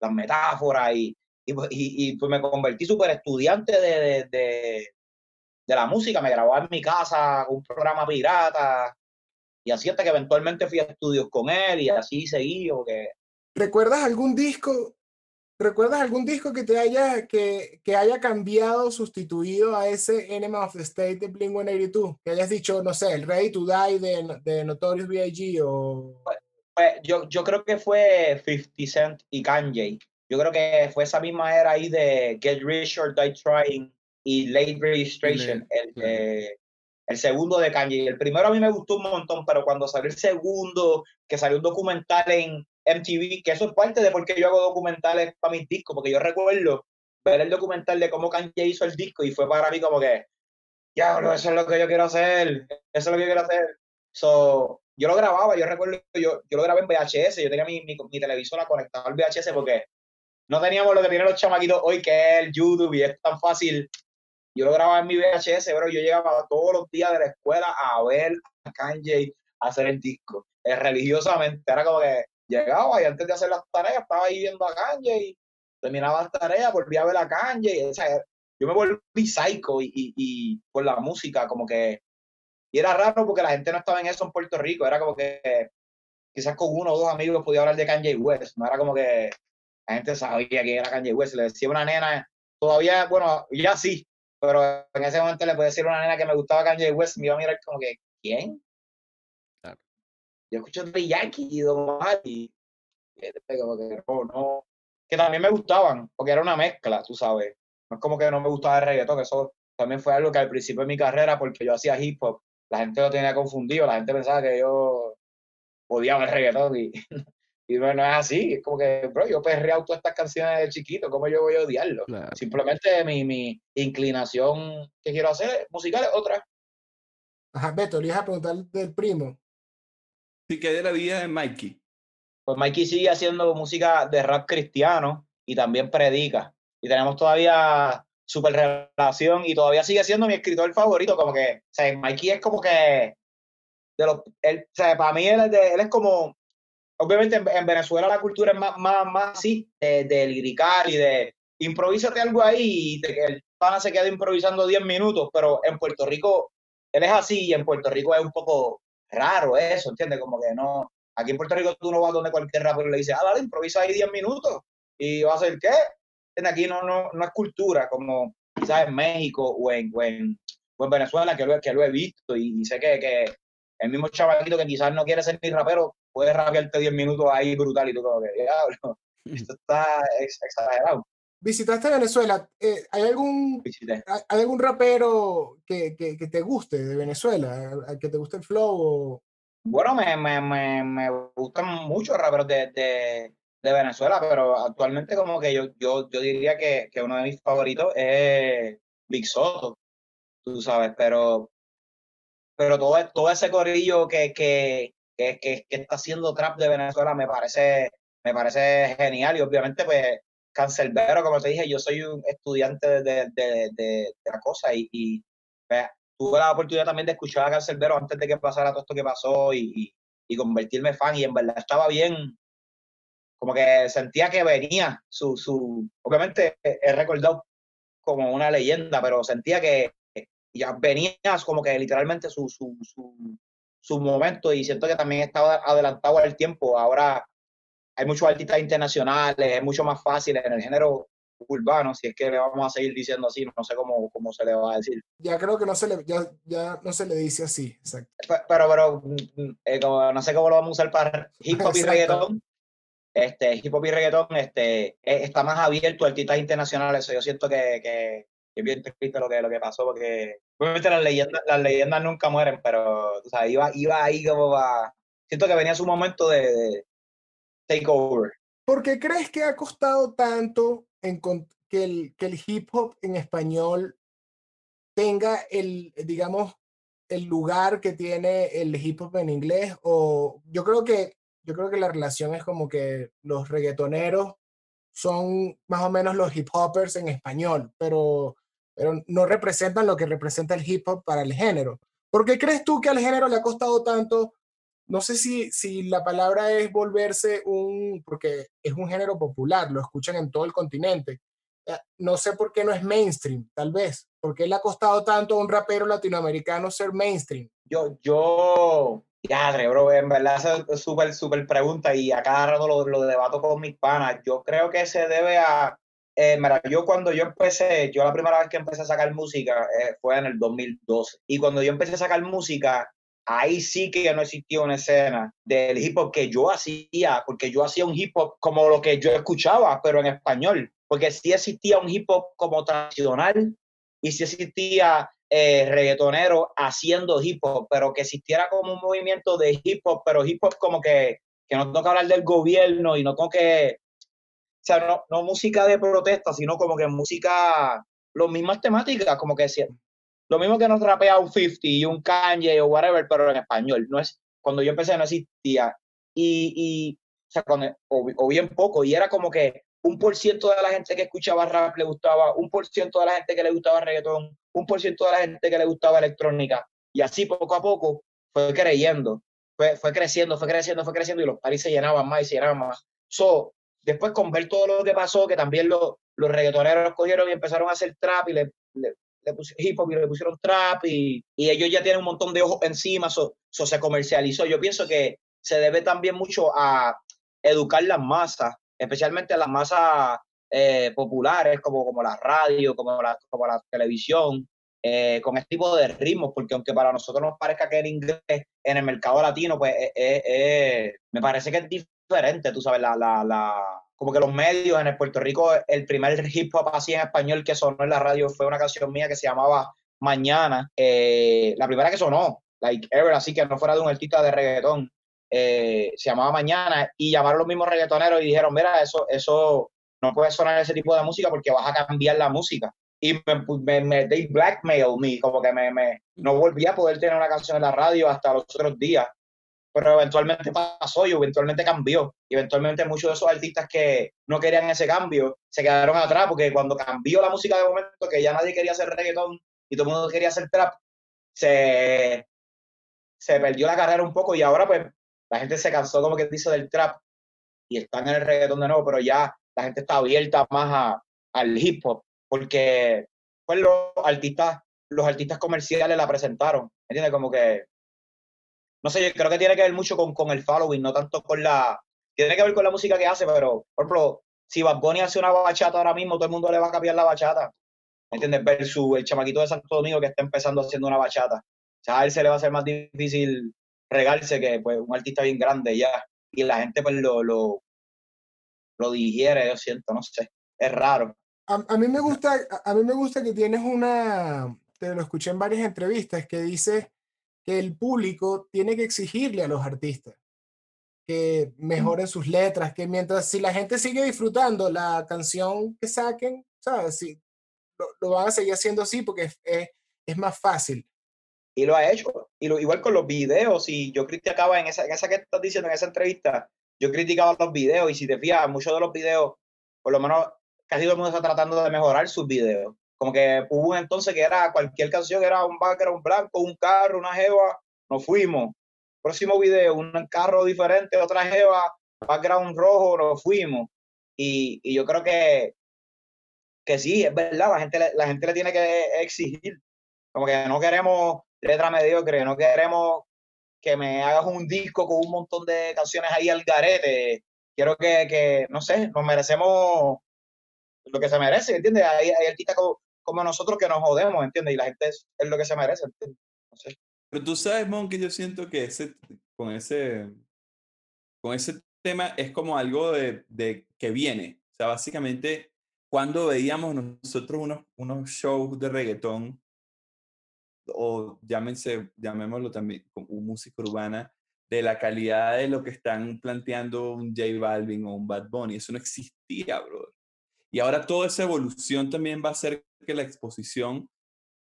las metáforas y, y, y, pues me convertí súper estudiante de, de, de, la música, me grababa en mi casa un programa pirata y así hasta que eventualmente fui a estudios con él y así seguí. que ¿Recuerdas algún disco? ¿Recuerdas algún disco que te haya, que, que haya cambiado, sustituido a ese Enema of the State de Blink-182? Que hayas dicho, no sé, el Ready to Die de, de Notorious B.I.G. o... Pues, pues, yo, yo creo que fue 50 Cent y Kanye yo creo que fue esa misma era ahí de Get Rich or Die Trying y Late Registration, el, el segundo de Kanye. El primero a mí me gustó un montón, pero cuando salió el segundo, que salió un documental en MTV, que eso es parte de por qué yo hago documentales para mis discos, porque yo recuerdo ver el documental de cómo Kanye hizo el disco y fue para mí como que, diablo, eso es lo que yo quiero hacer, eso es lo que yo quiero hacer. So, yo lo grababa, yo recuerdo, yo, yo lo grabé en VHS, yo tenía mi, mi, mi televisora conectada al VHS porque no teníamos lo que tienen los chamaquitos hoy, que es el YouTube, y es tan fácil. Yo lo grababa en mi VHS, pero yo llegaba todos los días de la escuela a ver a Kanye hacer el disco. Eh, religiosamente, era como que llegaba y antes de hacer las tareas estaba ahí viendo a Kanye y terminaba las tareas, volvía a ver a Kanye. O sea, yo me volví psycho y, y, y por la música, como que. Y era raro porque la gente no estaba en eso en Puerto Rico. Era como que quizás con uno o dos amigos podía hablar de Kanye West. No era como que la gente sabía que era Kanye West. Le decía una nena, todavía, bueno, ya sí, pero en ese momento le puede decir una nena que me gustaba Kanye West, me iba a mirar como que, ¿quién? Yo escucho de Yankee y Don y como que no, no, que también me gustaban, porque era una mezcla, tú sabes. No es como que no me gustaba el reggaetón, que eso también fue algo que al principio de mi carrera, porque yo hacía hip hop, la gente lo tenía confundido, la gente pensaba que yo odiaba el reggaetón y Y no, es así, es como que, bro, yo perreado todas estas canciones de chiquito, ¿cómo yo voy a odiarlo? Simplemente mi, mi, inclinación que quiero hacer musical es otra. Ajá, Beto, le ibas a preguntar del primo. Sí, que de la vida de Mikey. Pues Mikey sigue haciendo música de rap cristiano y también predica. Y tenemos todavía super relación y todavía sigue siendo mi escritor favorito, como que, o sea, Mikey es como que, de los, o sea, para mí él es como obviamente en, Venezuela la cultura es más, más, más así, de, de liricar y de improvísate algo ahí y el pana se quede improvisando 10 minutos, pero en Puerto Rico él es así y en Puerto Rico es un poco raro eso, ¿entiendes? Como que no, aquí en Puerto Rico tú no vas donde cualquier rapero le dice, ah, dale, improvisa ahí 10 minutos y va a ser qué. Aquí no, no, no es cultura como quizás en México o en, en, Venezuela que lo, que lo he visto y, sé que, que el mismo chavalito que quizás no quiere ser ni rapero puedes rapearte 10 minutos ahí brutal y tú como que, diablo, esto está exagerado. ¿Visitaste Venezuela? Eh, ¿Hay algún ¿hay algún rapero que, que, que, te guste de Venezuela? ¿Que te guste el flow? Bueno, me, me, me, me, gustan muchos raperos de, de, de, Venezuela, pero actualmente como que yo, yo, yo diría que, que uno de mis favoritos es Big Soto, tú sabes, pero, pero todo, todo ese corillo que, que, que, que, está haciendo trap de Venezuela me parece, me parece genial y obviamente pues Cancelbero, como te dije, yo soy un estudiante de, de, de, la cosa y, tuve la oportunidad también de escuchar a Cancelbero antes de que pasara todo esto que pasó y, y, convertirme fan y en verdad estaba bien, como que sentía que venía su, su obviamente he recordado como una leyenda, pero sentía que ya venía como que literalmente su, su, su, su momento y siento que también estaba adelantado al tiempo. Ahora hay muchos artistas internacionales, es mucho más fácil en el género urbano, si es que le vamos a seguir diciendo así, no sé cómo, cómo se le va a decir. Ya creo que no se le, ya, ya no se le dice así, exacto. Pero, pero, mm, eh, como, no sé cómo lo vamos a usar para hip hop y reggaetón. Este, hip hop y reggaetón este, e, está más abierto a artistas internacionales. Yo siento que, que, es bien triste lo que, lo que pasó, porque obviamente las leyendas, las leyendas nunca mueren, pero o sea, iba, iba ahí como va. Siento que venía su momento de, de take over. ¿Por qué crees que ha costado tanto en que el, que el hip hop en español tenga el, digamos, el lugar que tiene el hip hop en inglés? O yo creo que, yo creo que la relación es como que los reggaetoneros son más o menos los hip hoppers en español, pero, pero no representan lo que representa el hip hop para el género. ¿Por qué crees tú que al género le ha costado tanto no sé si, si la palabra es volverse un, porque es un género popular, lo escuchan en todo el continente. Eh, no sé por qué no es mainstream, tal vez. ¿Por qué le ha costado tanto a un rapero latinoamericano ser mainstream? Yo, yo, ya, bro, en verdad es súper, súper pregunta y a cada rato lo, lo, debato con mis panas. Yo creo que se debe a, eh, mira, yo cuando yo empecé, yo la primera vez que empecé a sacar música eh, fue en el 2012. Y cuando yo empecé a sacar música, ahí sí que no existía una escena del hip hop que yo hacía, porque yo hacía un hip hop como lo que yo escuchaba, pero en español, porque sí existía un hip hop como tradicional y sí existía eh, reggaetonero haciendo hip hop, pero que existiera como un movimiento de hip hop, pero hip hop como que, que no tengo que hablar del gobierno y no tengo que, o sea, no, no música de protesta, sino como que música, las mismas temáticas, como que lo mismo que nos rapea un 50 y un Kanye o whatever, pero en español. No es, cuando yo empecé no existía. Y, y o, sea, o, bien poco. Y era como que un por ciento de la gente que escuchaba rap le gustaba, un por ciento de la gente que le gustaba reggaetón, un por ciento de la gente que le gustaba electrónica. Y así poco a poco fue creyendo, fue, fue creciendo, fue creciendo, fue creciendo y los paris se llenaban más y se llenaban más. So, después con ver todo lo que pasó, que también los reggaetoneros cogieron y empezaron a hacer trap y le, le pusieron hip hop y le pusieron trap y, y, ellos ya tienen un montón de ojos encima, eso se comercializó. Yo pienso que se debe también mucho a educar las masas, especialmente las masas eh, populares como, como la radio, como la, como la televisión, eh, con este tipo de ritmos, porque aunque para nosotros nos parezca que el inglés en el mercado latino, pues eh, me parece que es diferente, tú sabes, la, la, la como que los medios en el Puerto Rico, el primer hip hop así en español que sonó en la radio fue una canción mía que se llamaba Mañana, eh, la primera que sonó, like ever, así que no fuera de un artista de reggaetón, eh, se llamaba Mañana, y llamaron los mismos reggaetoneros y dijeron, mira, eso, eso no puede sonar ese tipo de música porque vas a cambiar la música. Y me, me, me they blackmail me, como que me, me, no volví a poder tener una canción en la radio hasta los otros días pero eventualmente pasó y eventualmente cambió. Eventualmente muchos de esos artistas que no querían ese cambio se quedaron atrás porque cuando cambió la música de momento, que ya nadie quería hacer reggaetón y todo el mundo quería hacer trap, se, se perdió la carrera un poco y ahora pues la gente se cansó como que dice del trap y están en el reggaetón de nuevo, pero ya la gente está abierta más a, al hip hop porque pues los artistas los artistas comerciales la presentaron, ¿entiendes? Como que no sé, yo creo que tiene que ver mucho con, con el following, no tanto con la, tiene que ver con la música que hace, pero, por ejemplo, si Bad Bunny hace una bachata ahora mismo, todo el mundo le va a cambiar la bachata, ¿me entiendes? Versus el chamaquito de Santo Domingo que está empezando haciendo una bachata. O a él se le va a hacer más difícil regarse que pues, un artista bien grande ya. Y la gente pues lo, lo, lo digiere, yo siento, no sé. Es raro. A, a, mí me gusta, a mí me gusta que tienes una, te lo escuché en varias entrevistas, que dice que el público tiene que exigirle a los artistas que mejoren sus letras, que mientras si la gente sigue disfrutando la canción que saquen, ¿sabes? Si, lo, van a seguir haciendo así porque es, es, más fácil. Y lo ha hecho. Y lo, igual con los videos, y yo criticaba en esa, en esa que estás diciendo, en esa entrevista, yo criticaba los videos y si te fijas, muchos de los videos, por lo menos casi todo el mundo está tratando de mejorar sus videos. Como que hubo un entonces que era cualquier canción, era un background blanco, un carro, una jeva, nos fuimos. Próximo video, un carro diferente, otra jeva, background rojo, nos fuimos. Y, y yo creo que, que sí, es verdad, la gente, la gente le tiene que exigir. Como que no queremos letra mediocre, no queremos que me hagas un disco con un montón de canciones ahí al garete. quiero que, que, no sé, nos merecemos lo que se merece, ¿entiendes? Hay, hay artistas como, como, nosotros que nos jodemos, ¿entiendes? Y la gente es, es lo que se merece, ¿entiendes? Pero tú sabes, Mon, que yo siento que ese, con ese, con ese tema es como algo de, de que viene. O sea, básicamente, cuando veíamos nosotros unos, unos shows de reggaetón, o llámense, llamémoslo también como música urbana, de la calidad de lo que están planteando un J Balvin o un Bad Bunny. Eso no existía, bro. Y ahora toda esa evolución también va a hacer que la exposición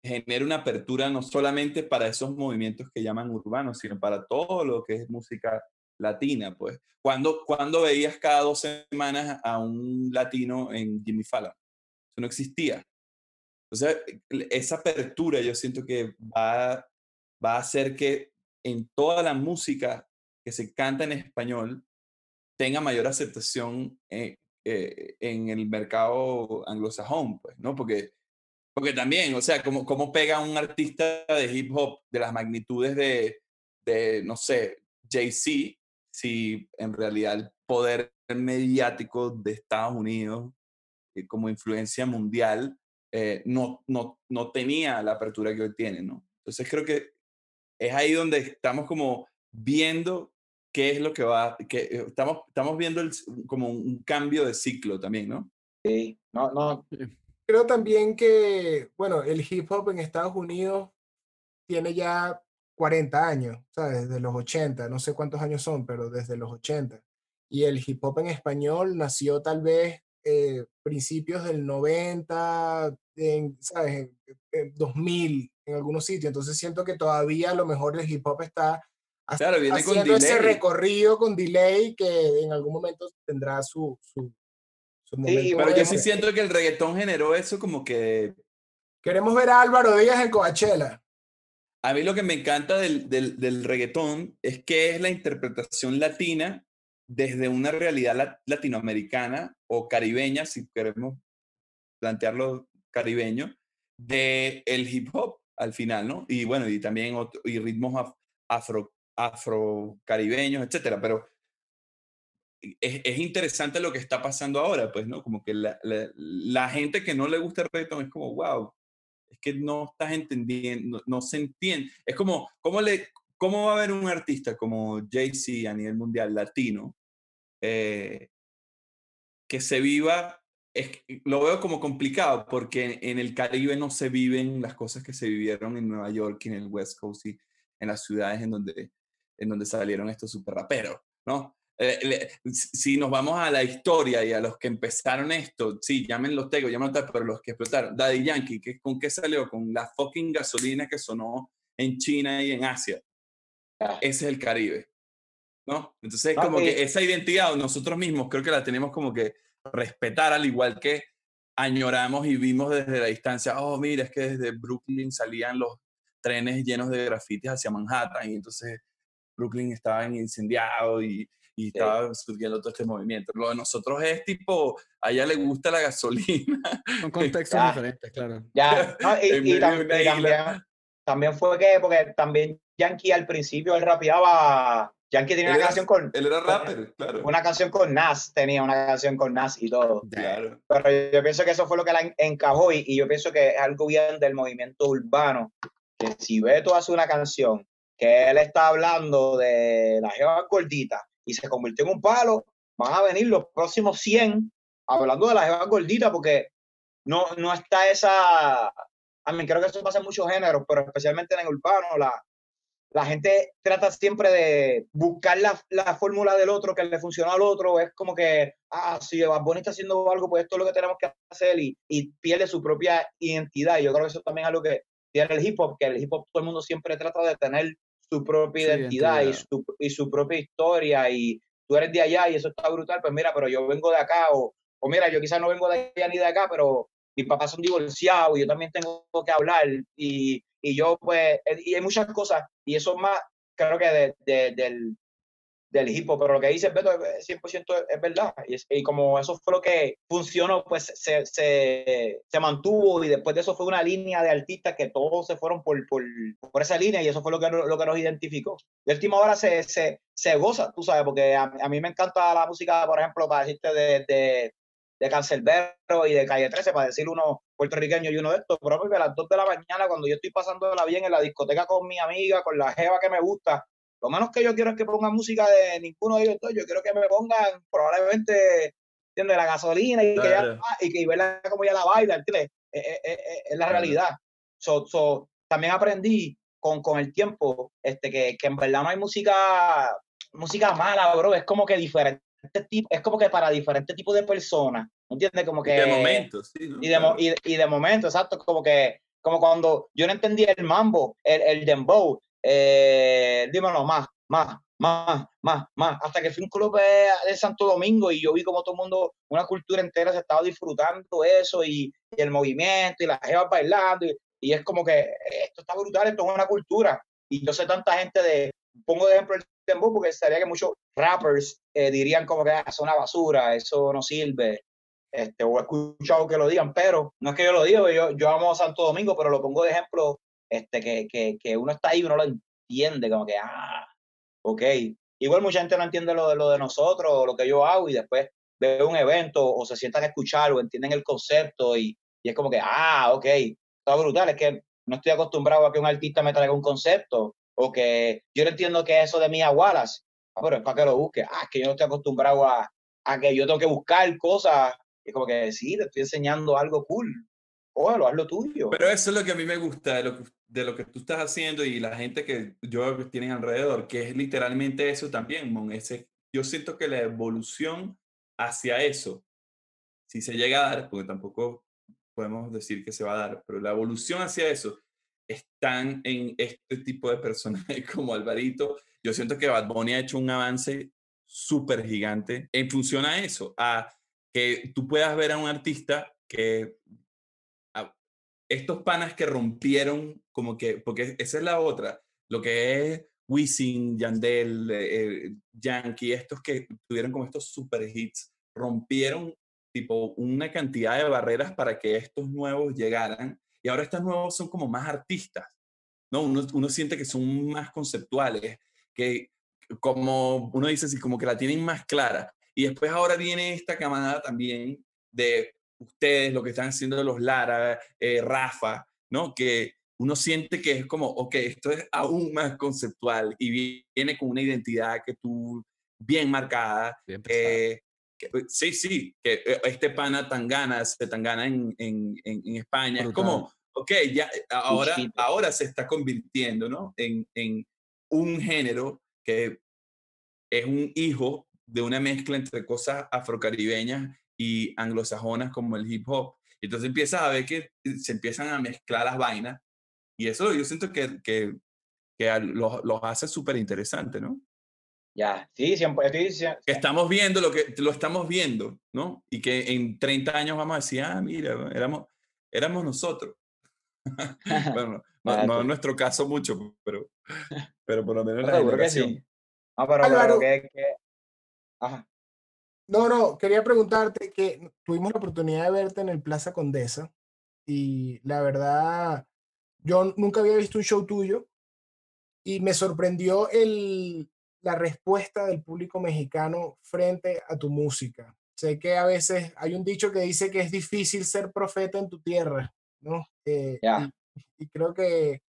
genere una apertura no solamente para esos movimientos que llaman urbanos, sino para todo lo que es música latina, pues. cuando cuando veías cada dos semanas a un latino en Jimmy Fallon? Eso no existía. O sea, esa apertura yo siento que va, va a hacer que en toda la música que se canta en español tenga mayor aceptación en, eh, en el mercado anglosajón, pues, ¿no? Porque, porque también, o sea, como, como pega un artista de hip hop de las magnitudes de, de no sé, Jay-Z, si en realidad el poder mediático de Estados Unidos eh, como influencia mundial eh, no, no, no tenía la apertura que hoy tiene, ¿no? Entonces creo que es ahí donde estamos como viendo qué es lo que va, que estamos, estamos viendo el, como un cambio de ciclo también, ¿no? Sí, no, no. Creo también que, bueno, el hip hop en Estados Unidos tiene ya 40 años, ¿sabes? Desde los 80, no sé cuántos años son, pero desde los 80. Y el hip hop en español nació tal vez eh, principios del 90, en, ¿sabes? En, 2000, en algunos sitios. Entonces siento que todavía a lo mejor el hip hop está claro, viene haciendo con ese recorrido con delay que en algún momento tendrá su, su, su momento. Sí, pero yo sí siento que el reggaetón generó eso como que... Queremos ver a Álvaro Díaz en Coachella. A mí lo que me encanta del, del, del reggaetón es que es la interpretación latina desde una realidad latinoamericana o caribeña, si queremos plantearlo caribeño, de el hip hop al final, ¿no? Y bueno, y también y ritmos afro, afro caribeños, etcétera, pero es, es, interesante lo que está pasando ahora, pues, ¿no? Como que la, la, la, gente que no le gusta el reggaetón es como, wow, es que no estás entendiendo, no, no se entiende. Es como, ¿cómo, le, ¿cómo va a haber un artista como Jay-Z a nivel mundial latino eh, que se viva, es, lo veo como complicado porque en el Caribe no se viven las cosas que se vivieron en Nueva York y en el West Coast y en las ciudades en donde, en donde salieron estos super raperos, ¿no? Eh, si nos vamos a la historia y a los que empezaron esto, sí, llámenlos Tego, llámenlos pero los que explotaron, Daddy Yankee, ¿con qué salió? Con la fucking gasolina que sonó en China y en Asia. Ah. Ese es el Caribe. ¿no? Entonces, como que esa identidad nosotros mismos creo que la tenemos como que respetar, al igual que añoramos y vimos desde la distancia, oh, mira, es que desde Brooklyn salían los trenes llenos de grafitis hacia Manhattan y entonces Brooklyn estaba incendiado y, y estaba surgiendo todo este movimiento. Lo de nosotros es tipo, a ella le gusta la gasolina. Son contextos diferentes, claro. Ya, no, y, y, tam y también, también, fue que, porque también Yankee al principio él rapeaba Yankee tenía una canción con. Él era rapper, claro. Una canción con Nas, tenía una canción con Nas y todo. Claro. Pero yo pienso que eso fue lo que la encajó y, y yo pienso que es algo bien del movimiento urbano. Que si Beto hace una canción que él está hablando de la jeva gordita y se convirtió en un palo, van a venir los próximos 100 hablando de la jeva gordita porque no, no está esa. A mí creo que eso pasa en muchos géneros, pero especialmente en el urbano, la, la gente trata siempre de buscar la, la, fórmula del otro que le funciona al otro. Es como que, ah, si Bad Bunny está haciendo algo, pues esto es lo que tenemos que hacer y, y, pierde su propia identidad. Y yo creo que eso también es algo que tiene el hip hop, que el hip hop todo el mundo siempre trata de tener su propia sí, identidad, Y, su, y su propia historia. Y tú eres de allá y eso está brutal, pues mira, pero yo vengo de acá o, o mira, yo quizás no vengo de allá ni de acá, pero mis papás son divorciados y yo también tengo que hablar y, y yo pues, y hay muchas cosas y eso más, creo que de, de, del, del hip hop, pero lo que dice Beto es 100% es verdad. Y, como eso fue lo que funcionó, pues se, se, se, mantuvo y después de eso fue una línea de artistas que todos se fueron por, por, por esa línea y eso fue lo que, lo que nos identificó. De última hora se, se, se goza, tú sabes, porque a, a, mí me encanta la música, por ejemplo, para decirte de, de, de Cancelbero y de Calle 13, para decir uno puertorriqueño y uno de estos, pero a las 2 de la mañana, cuando yo estoy pasándola bien en la discoteca con mi amiga, con la jeva que me gusta, lo menos que yo quiero es que pongan música de ninguno de ellos dos. Yo quiero que me pongan probablemente, ¿entiendes? La gasolina y, que, ya, y que verla como ya la baila, ¿entiendes? Es, es, es, es la realidad. So, so, también aprendí con, con el tiempo este, que, que en verdad no hay música, música mala, bro. Es como que diferente tipo, es como que para diferentes tipos de personas. ¿Entiendes? Como que. Y de momento, sí. ¿no? Y, de, y, y, de momento, exacto. Como que, como cuando yo no entendía el mambo, el, el dembow, eh, dímelo más, más, más, más, más, hasta que fui a un club de Santo Domingo y yo vi como todo el mundo, una cultura entera se estaba disfrutando eso y, el movimiento y las jevas bailando y, y, es como que esto está brutal, esto es una cultura. Y yo sé tanta gente de, pongo de ejemplo el tempo porque sería que muchos rappers eh, dirían como que ah, es una basura, eso no sirve, este, o he escuchado que lo digan, pero no es que yo lo diga, yo, yo amo a Santo Domingo, pero lo pongo de ejemplo este, que, que, que uno está ahí y uno lo entiende, como que, ah, ok. Igual mucha gente no entiende lo de, lo de nosotros, o lo que yo hago, y después ve un evento o se sientan a escuchar o entienden el concepto y, y es como que, ah, ok, está brutal, es que no estoy acostumbrado a que un artista me traiga un concepto o que yo no entiendo que es eso de Mia Wallace, ah, pero es para que lo busque, ah, es que yo no estoy acostumbrado a, a que yo tengo que buscar cosas, es como que sí, te estoy enseñando algo cool, cógelo, haz lo tuyo. Pero eso es lo que a mí me gusta de lo que, de lo que tú estás haciendo y la gente que yo que tienen alrededor, que es literalmente eso también, Mon. Ese, yo siento que la evolución hacia eso, si se llega a dar, porque tampoco podemos decir que se va a dar, pero la evolución hacia eso están en este tipo de personajes como Alvarito. Yo siento que Bad Bunny ha hecho un avance súper gigante en función a eso, a que tú puedas ver a un artista que estos panas que rompieron, como que, porque esa es la otra, lo que es Wisin, Yandel, eh, Yankee, estos que tuvieron como estos super hits, rompieron tipo una cantidad de barreras para que estos nuevos llegaran y ahora estos nuevos son como más artistas, ¿no? Uno, uno siente que son más conceptuales, que como uno dice así, como que la tienen más clara. Y después ahora viene esta camada también de ustedes, lo que están haciendo los Lara, eh, Rafa, ¿no? Que uno siente que es como, ok, esto es aún más conceptual y viene con una identidad que tú, bien marcada. Bien eh, que, pues, sí, sí, que eh, este pana Tangana, este Tangana en, en, en España, Brutal. es como, ok, ya, ahora, ahora se está convirtiendo, ¿no? En, en un género que es un hijo de una mezcla entre cosas afrocaribeñas y anglosajonas como el hip hop. Entonces empiezas a ver que se empiezan a mezclar las vainas y eso yo siento que, que, que los, los hace súper interesante, ¿no? Ya, sí, siempre estoy. Que estamos viendo lo que lo estamos viendo, ¿no? Y que en 30 años vamos a decir, ah, mira, éramos, éramos nosotros. bueno, no, no, en nuestro caso mucho, pero, pero por lo menos la generación. Sí. Ah, pero, Álvaro, que, que... Ajá. No, no, quería preguntarte que tuvimos la oportunidad de verte en el Plaza Condesa y la verdad, yo nunca había visto un show tuyo y me sorprendió el, la respuesta del público mexicano frente a tu música. Sé que a veces hay un dicho que dice que es difícil ser profeta en tu tierra, ¿no? Eh, yeah. y, y, creo que,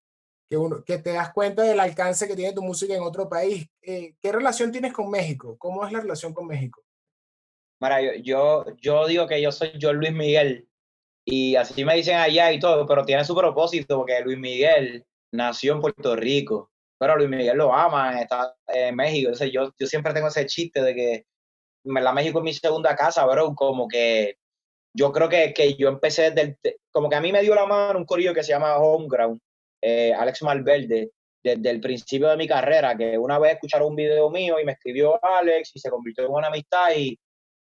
que, uno, que te das cuenta del alcance que tiene tu música en otro país. Eh, ¿Qué relación tienes con México? ¿Cómo es la relación con México? Mira, yo, yo, yo digo que yo soy yo Luis Miguel. Y así me dicen allá y todo, pero tiene su propósito porque Luis Miguel nació en Puerto Rico, pero Luis Miguel lo ama, está en México, entonces yo, yo siempre tengo ese chiste de que la México es mi segunda casa, bro, como que yo creo que, que yo empecé desde, el, como que a mí me dio la mano un corillo que se llama Homeground, eh, Alex Malverde, desde el principio de mi carrera, que una vez escucharon un video mío y me escribió Alex y se convirtió en una amistad y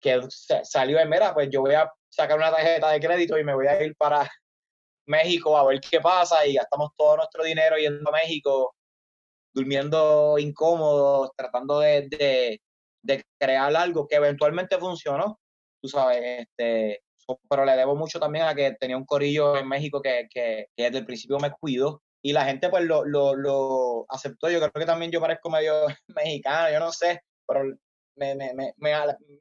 que salió en, mira, pues yo voy a sacar una tarjeta de crédito y me voy a ir para México a ver qué pasa y gastamos todo nuestro dinero yendo a México durmiendo incómodos, tratando de, de, de crear algo que eventualmente funcionó, tú sabes, este, pero le debo mucho también a que tenía un corillo en México que, que, que desde el principio me cuidó y la gente pues lo, lo, lo, aceptó. Yo creo que también yo parezco medio mexicano, yo no sé, pero me, me, me,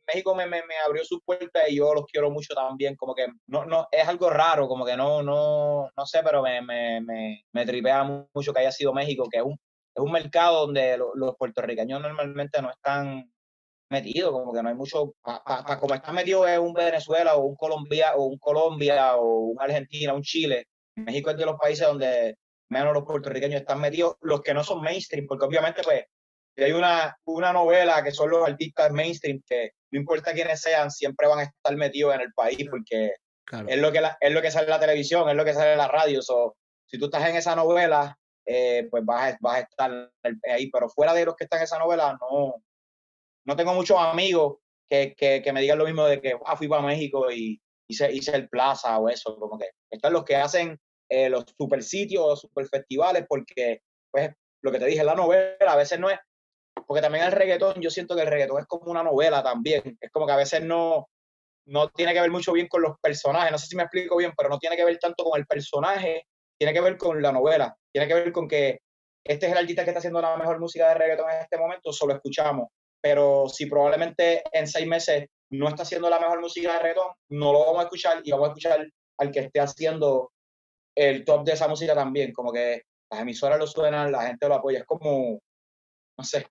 México me, me, abrió su puerta y yo los quiero mucho también, como que no, no, es algo raro, como que no, no, no sé, pero me, me, tripea mucho que haya sido México, que es un, es un mercado donde los puertorriqueños normalmente no están metido, como que no hay mucho, como está metido en un Venezuela o un Colombia o un Colombia o un Argentina, un Chile, México es de los países donde menos los puertorriqueños están metidos, los que no son mainstream, porque obviamente pues hay una, una novela que son los artistas mainstream que no importa quiénes sean, siempre van a estar metidos en el país porque es, lo que es lo que sale en la televisión, es lo que sale en la radio. So, si tú estás en esa novela, eh, pues vas a, vas a estar ahí, pero fuera de los que están en esa novela, no, no tengo muchos amigos que, que, que, me digan lo mismo de que ah, fui para México y hice, hice el plaza o eso, como que están los que hacen eh, los super sitios, los super festivales, porque pues lo que te dije, la novela a veces no es, porque también el reggaetón, yo siento que el reggaetón es como una novela también, es como que a veces no, no tiene que ver mucho bien con los personajes, no sé si me explico bien, pero no tiene que ver tanto con el personaje, tiene que ver con la novela, tiene que ver con que este es el artista que está haciendo la mejor música de reggaetón en este momento, solo escuchamos pero si probablemente en seis meses no está haciendo la mejor música de reggaetón, no lo vamos a escuchar y vamos a escuchar al que esté haciendo el top de esa música también, como que las emisoras lo suenan, la gente lo apoya, es como, no sé,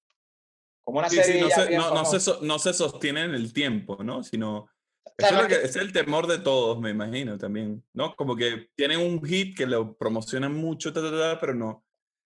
como una serie. no, se, no, no, se, no, se, sostiene en el tiempo, ¿no? Sino, eso es, que, es, el temor de todos, me imagino también, ¿no? Como que tienen un hit que lo promocionan mucho, pero no,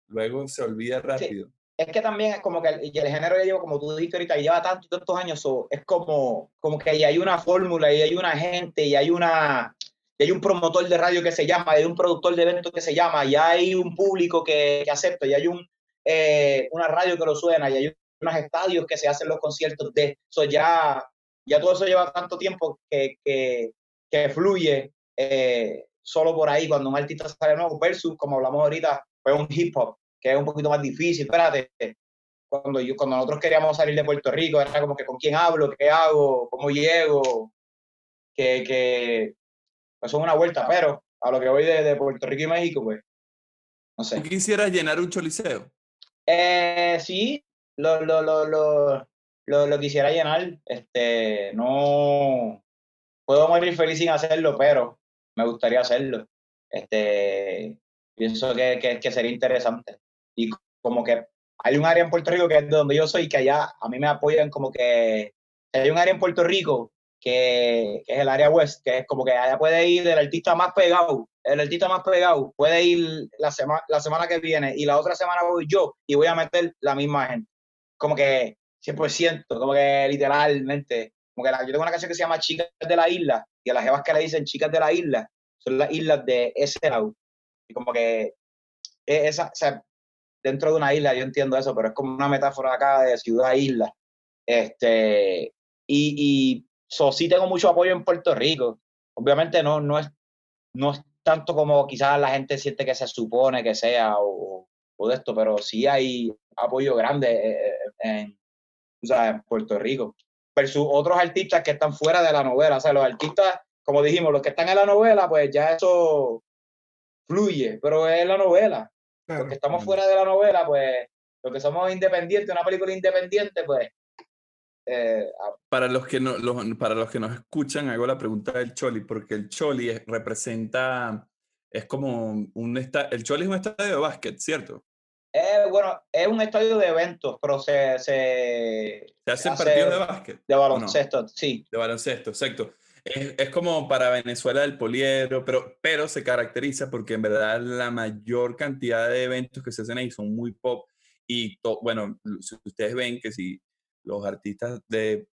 luego se olvida rápido es que también es como que el, el género ya lleva, como tú dijiste ahorita, lleva tantos, tantos años, es como, como que hay una fórmula y hay una gente y hay una y hay un promotor de radio que se llama, hay un productor de eventos que se llama, y hay un público que, que acepta, y hay un, eh, una radio que lo suena, y hay estadios que se hacen los conciertos de eso. Ya, ya todo eso lleva tanto tiempo que, que, que fluye eh, solo por ahí cuando un artista sale nuevo, versus, como hablamos ahorita, fue un hip hop que es un poquito más difícil. Espérate, cuando, yo, cuando nosotros queríamos salir de Puerto Rico, era como que con quién hablo, qué hago, cómo llego, que, que pues una vuelta, pero a lo que voy de, de Puerto Rico y México, pues, no sé. ¿Quisieras llenar un choliseo? Eh, sí, lo, lo, lo, lo, lo, quisiera llenar. Este, no puedo morir feliz sin hacerlo, pero me gustaría hacerlo. Este, pienso que, que sería interesante y como que hay un área en Puerto Rico que es de donde yo soy, que allá a mí me apoyan como que hay un área en Puerto Rico que, que, es el área west, que es como que allá puede ir el artista más pegado, el artista más pegado puede ir la, semana la semana que viene y la otra semana voy yo y voy a meter la misma gente. Como que 100%, como que literalmente. Como que yo tengo una canción que se llama Chicas de la Isla y a las jevas que le dicen Chicas de la Isla son las islas de ese lado. Y como que e, esa, dentro de una isla, yo entiendo eso, pero es como una metáfora acá de ciudad-isla. Este, y, y so, sí tengo mucho apoyo en Puerto Rico. Obviamente no, no, es, no es tanto como quizás la gente siente que se supone que sea o, o de esto, pero sí hay apoyo grande eh, eh, en, en Puerto Rico. Versus otros artistas que están fuera de la novela. O sea, los artistas, como dijimos, los que están en la novela, pues ya eso fluye, pero es la novela. Porque estamos fuera de la novela, pues, lo que somos independientes, una película independiente, pues. Eh, para, los que no, los, para los que nos escuchan, hago la pregunta del Choli, porque el Choli representa, es como un estadio, el Choli es un estadio de básquet, ¿cierto? Eh, bueno, es un estadio de eventos, pero se... Se, ¿Se hacen hace partidos de básquet. De baloncesto, sí. De baloncesto, exacto. Es, como para Venezuela el poliedro, pero, pero se caracteriza porque en verdad la mayor cantidad de eventos que se hacen ahí son muy pop. Y bueno, si ustedes ven que si los artistas de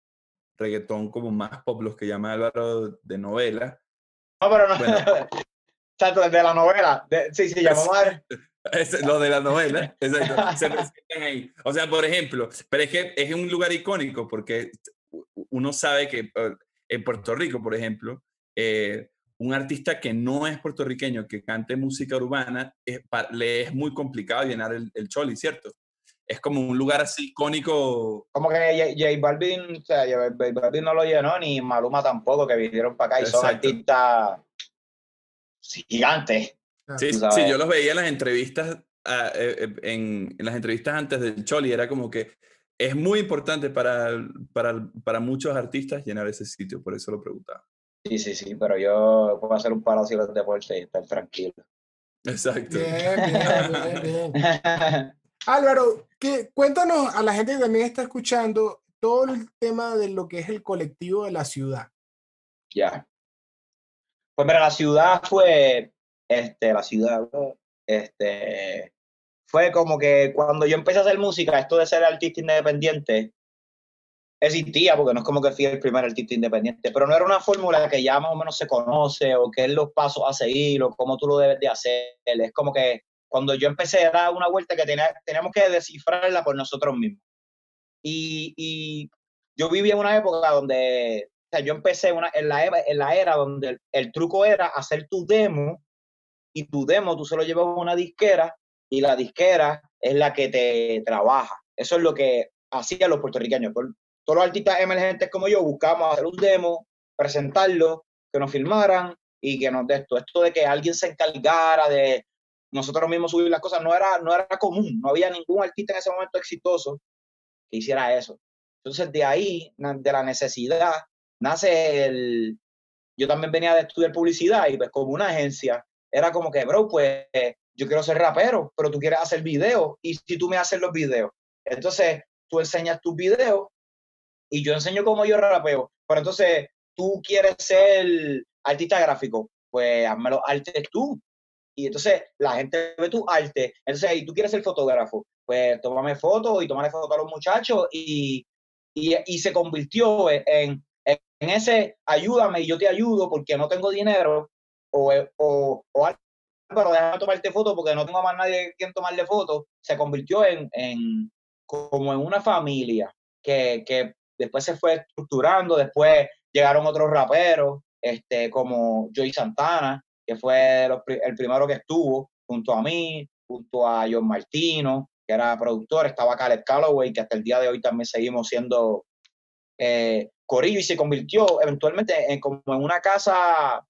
reggaetón como más pop, los que llama Álvaro de novela. No, pero no. Bueno, de la novela. sí, sí, llamó Es lo de la novela, exacto. Se ahí. O sea, por ejemplo, pero es que es un lugar icónico porque uno sabe que eh, en Puerto Rico, por ejemplo, eh, un artista que no es puertorriqueño, que cante música urbana, le es muy complicado llenar el, el choli, ¿cierto? es como un lugar así icónico. Como que J, Balvin, o sea, J Balvin no lo llenó, ni Maluma tampoco, que vinieron para acá y son artistas gigantes. Sí, sí, yo los veía en las entrevistas, ah, eh, eh, en, en, las entrevistas antes del Choli, era como que es muy importante para, para, para muchos artistas llenar ese sitio, por eso lo preguntaba. Sí, sí, sí, pero yo puedo hacer un paro de deporte y estar tranquilo. Exacto. Bien, bien, bien, bien. Álvaro, que, cuéntanos a la gente que también está escuchando todo el tema de lo que es el colectivo de la ciudad. Ya. Pues mira, la ciudad fue, este, la ciudad, este, fue como que cuando yo empecé a hacer música, esto de ser artista independiente, existía, porque no es como que fui el primer artista independiente, pero no era una fórmula que ya más o menos se conoce, o que es los pasos a seguir, o cómo tú lo debes de hacer. Es como que cuando yo empecé a dar una vuelta que tenía, teníamos que descifrarla por nosotros mismos. Y, y yo viví en una época donde, o sea, yo empecé una, en, la, en la era donde el, truco era hacer tu demo, y tu demo tú solo llevas una disquera, y la disquera es la que te trabaja. Eso es lo que hacían los puertorriqueños todos los artistas emergentes como yo buscamos hacer un demo, presentarlo, que nos filmaran y que nos de esto. Esto de que alguien se encargara de nosotros mismos subir las cosas no era, no era común. No había ningún artista en ese momento exitoso que hiciera eso. Entonces, de ahí, de la necesidad, nace el. Yo también venía de estudiar publicidad y pues como una agencia, era como que, bro, pues yo quiero ser rapero, pero tú quieres hacer videos y si tú me haces los videos. Entonces, tú enseñas tus videos y yo enseño cómo yo rapeo. Pero entonces, tú quieres ser artista gráfico, pues hazme los artes tú. Y entonces la gente ve tu arte. Entonces, y tú quieres ser fotógrafo, pues tómame fotos y tómame fotos a los muchachos. Y, y, y se convirtió en, en, ese ayúdame y yo te ayudo porque no tengo dinero. O, o, o pero déjame tomarte fotos porque no tengo más nadie quien tomarle fotos. Se convirtió en, en como en una familia que, que después se fue estructurando, después llegaron otros raperos, este, como Joey Santana, que fue el primero que estuvo junto a mí, junto a John Martino, que era productor, estaba Caleb Calloway, que hasta el día de hoy también seguimos siendo eh, corillo y se convirtió eventualmente en, como en una casa,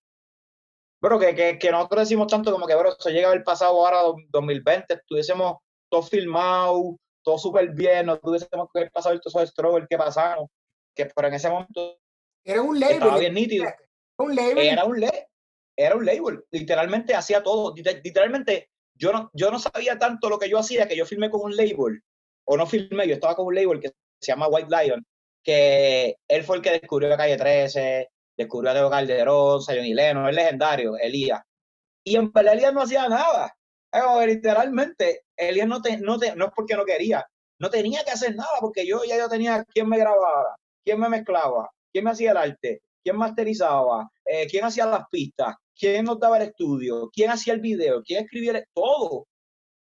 pero que, que, nosotros decimos tanto como que, bro, se llega el pasado ahora 2020, estuviésemos todo filmado, todo súper bien, no tuviésemos que pasado todos esos struggles que pasaron, que pero en ese momento era un label. Estaba bien nítido. Un label. Era un, label. era un label. Literalmente hacía todo. Literalmente yo no, yo no sabía tanto lo que yo hacía que yo filmé con un label. O no filmé, yo estaba con un label que se llama White Lion, que él fue el que descubrió la calle 13, descubrió a Teo Calderón, Sayon Leno, el legendario, Elías. Y en verdad Elías no hacía nada. literalmente, Elías no, te, no, te, no es porque no quería, no tenía que hacer nada porque yo ya yo tenía quien me grabara, quién me mezclaba, quién me hacía el arte, quién masterizaba, eh, quién hacía las pistas, quién nos daba el estudio, quién hacía el video, quién escribía todo.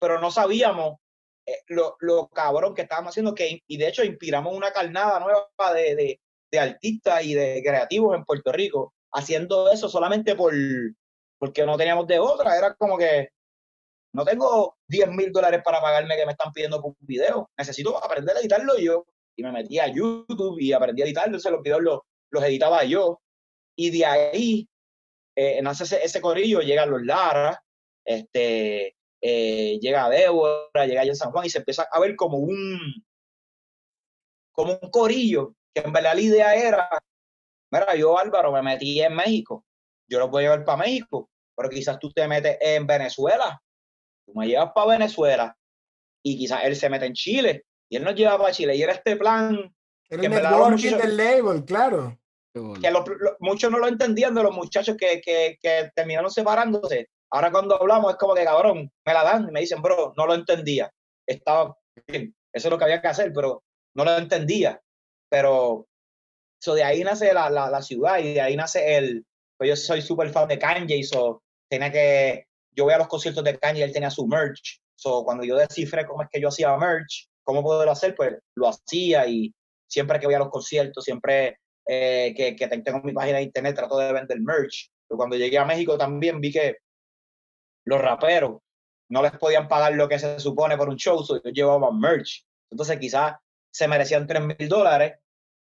Pero no sabíamos eh, lo, lo, cabrón que estábamos haciendo, que, y de hecho inspiramos una carnada nueva de, de, de, artistas y de creativos en Puerto Rico, haciendo eso solamente por porque no teníamos de otra. Era como que no tengo 10 mil dólares para pagarme que me están pidiendo por un video. Necesito aprender a editarlo yo y me metí a YouTube y aprendí a editarlo, entonces los videos los, editaba yo. Y de ahí eh, nace ese, ese, corillo, llegan los Lara, este, eh, llega Débora, llega en San Juan y se empieza a ver como un, como un corillo, que en verdad la idea era, mira, yo Álvaro me metí en México, yo lo puedo llevar para México, pero quizás tú te metes en Venezuela, tú me llevas para Venezuela y quizás él se mete en Chile y él nos llevaba a Chile y era este plan. El networking del label, claro. Que muchos no lo entendían de los muchachos que, que, que, terminaron separándose. Ahora cuando hablamos es como que cabrón, me la dan y me dicen, bro, no lo entendía. Estaba bien, eso es lo que había que hacer, pero no lo entendía. Pero eso de ahí nace la, la, la, ciudad y de ahí nace el. Pues yo soy súper fan de Kanye, so, tenía que. Yo voy a los conciertos de Kanye y él tenía su merch. So, cuando yo descifré cómo es que yo hacía merch, ¿Cómo puedo hacer? Pues lo hacía y siempre que voy a los conciertos, siempre eh, que, que, tengo mi página de internet, trato de vender merch. Pero cuando llegué a México también vi que los raperos no les podían pagar lo que se supone por un show, so ellos llevaban merch. Entonces quizás se merecían 3 mil dólares,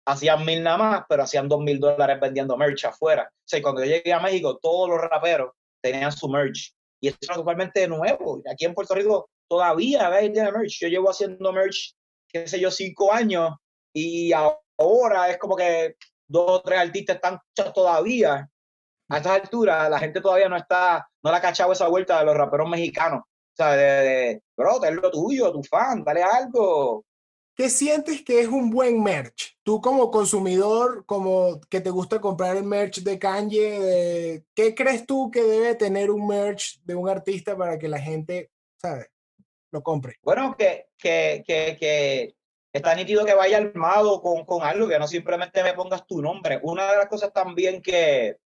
hacían mil nada más, pero hacían 2 mil dólares vendiendo merch afuera. O sea, cuando yo llegué a México, todos los raperos tenían su merch. Y esto es totalmente nuevo. Aquí en Puerto Rico todavía hay merch. Yo llevo haciendo merch, qué sé yo, cinco años y ahora es como que dos o tres artistas están todavía. A estas alturas la gente todavía no está, no la ha cachado esa vuelta de los raperos mexicanos. O sea, de, de bro, ten lo tuyo, tu fan, dale algo. ¿Qué sientes que es un buen merch? Tú como consumidor, como que te gusta comprar el merch de Kanye, ¿qué crees tú que debe tener un merch de un artista para que la gente, ¿sabes? Lo compre. Bueno, que, que, que, que está nítido que vaya armado con, con, algo, que no simplemente me pongas tu nombre. Una de las cosas también que,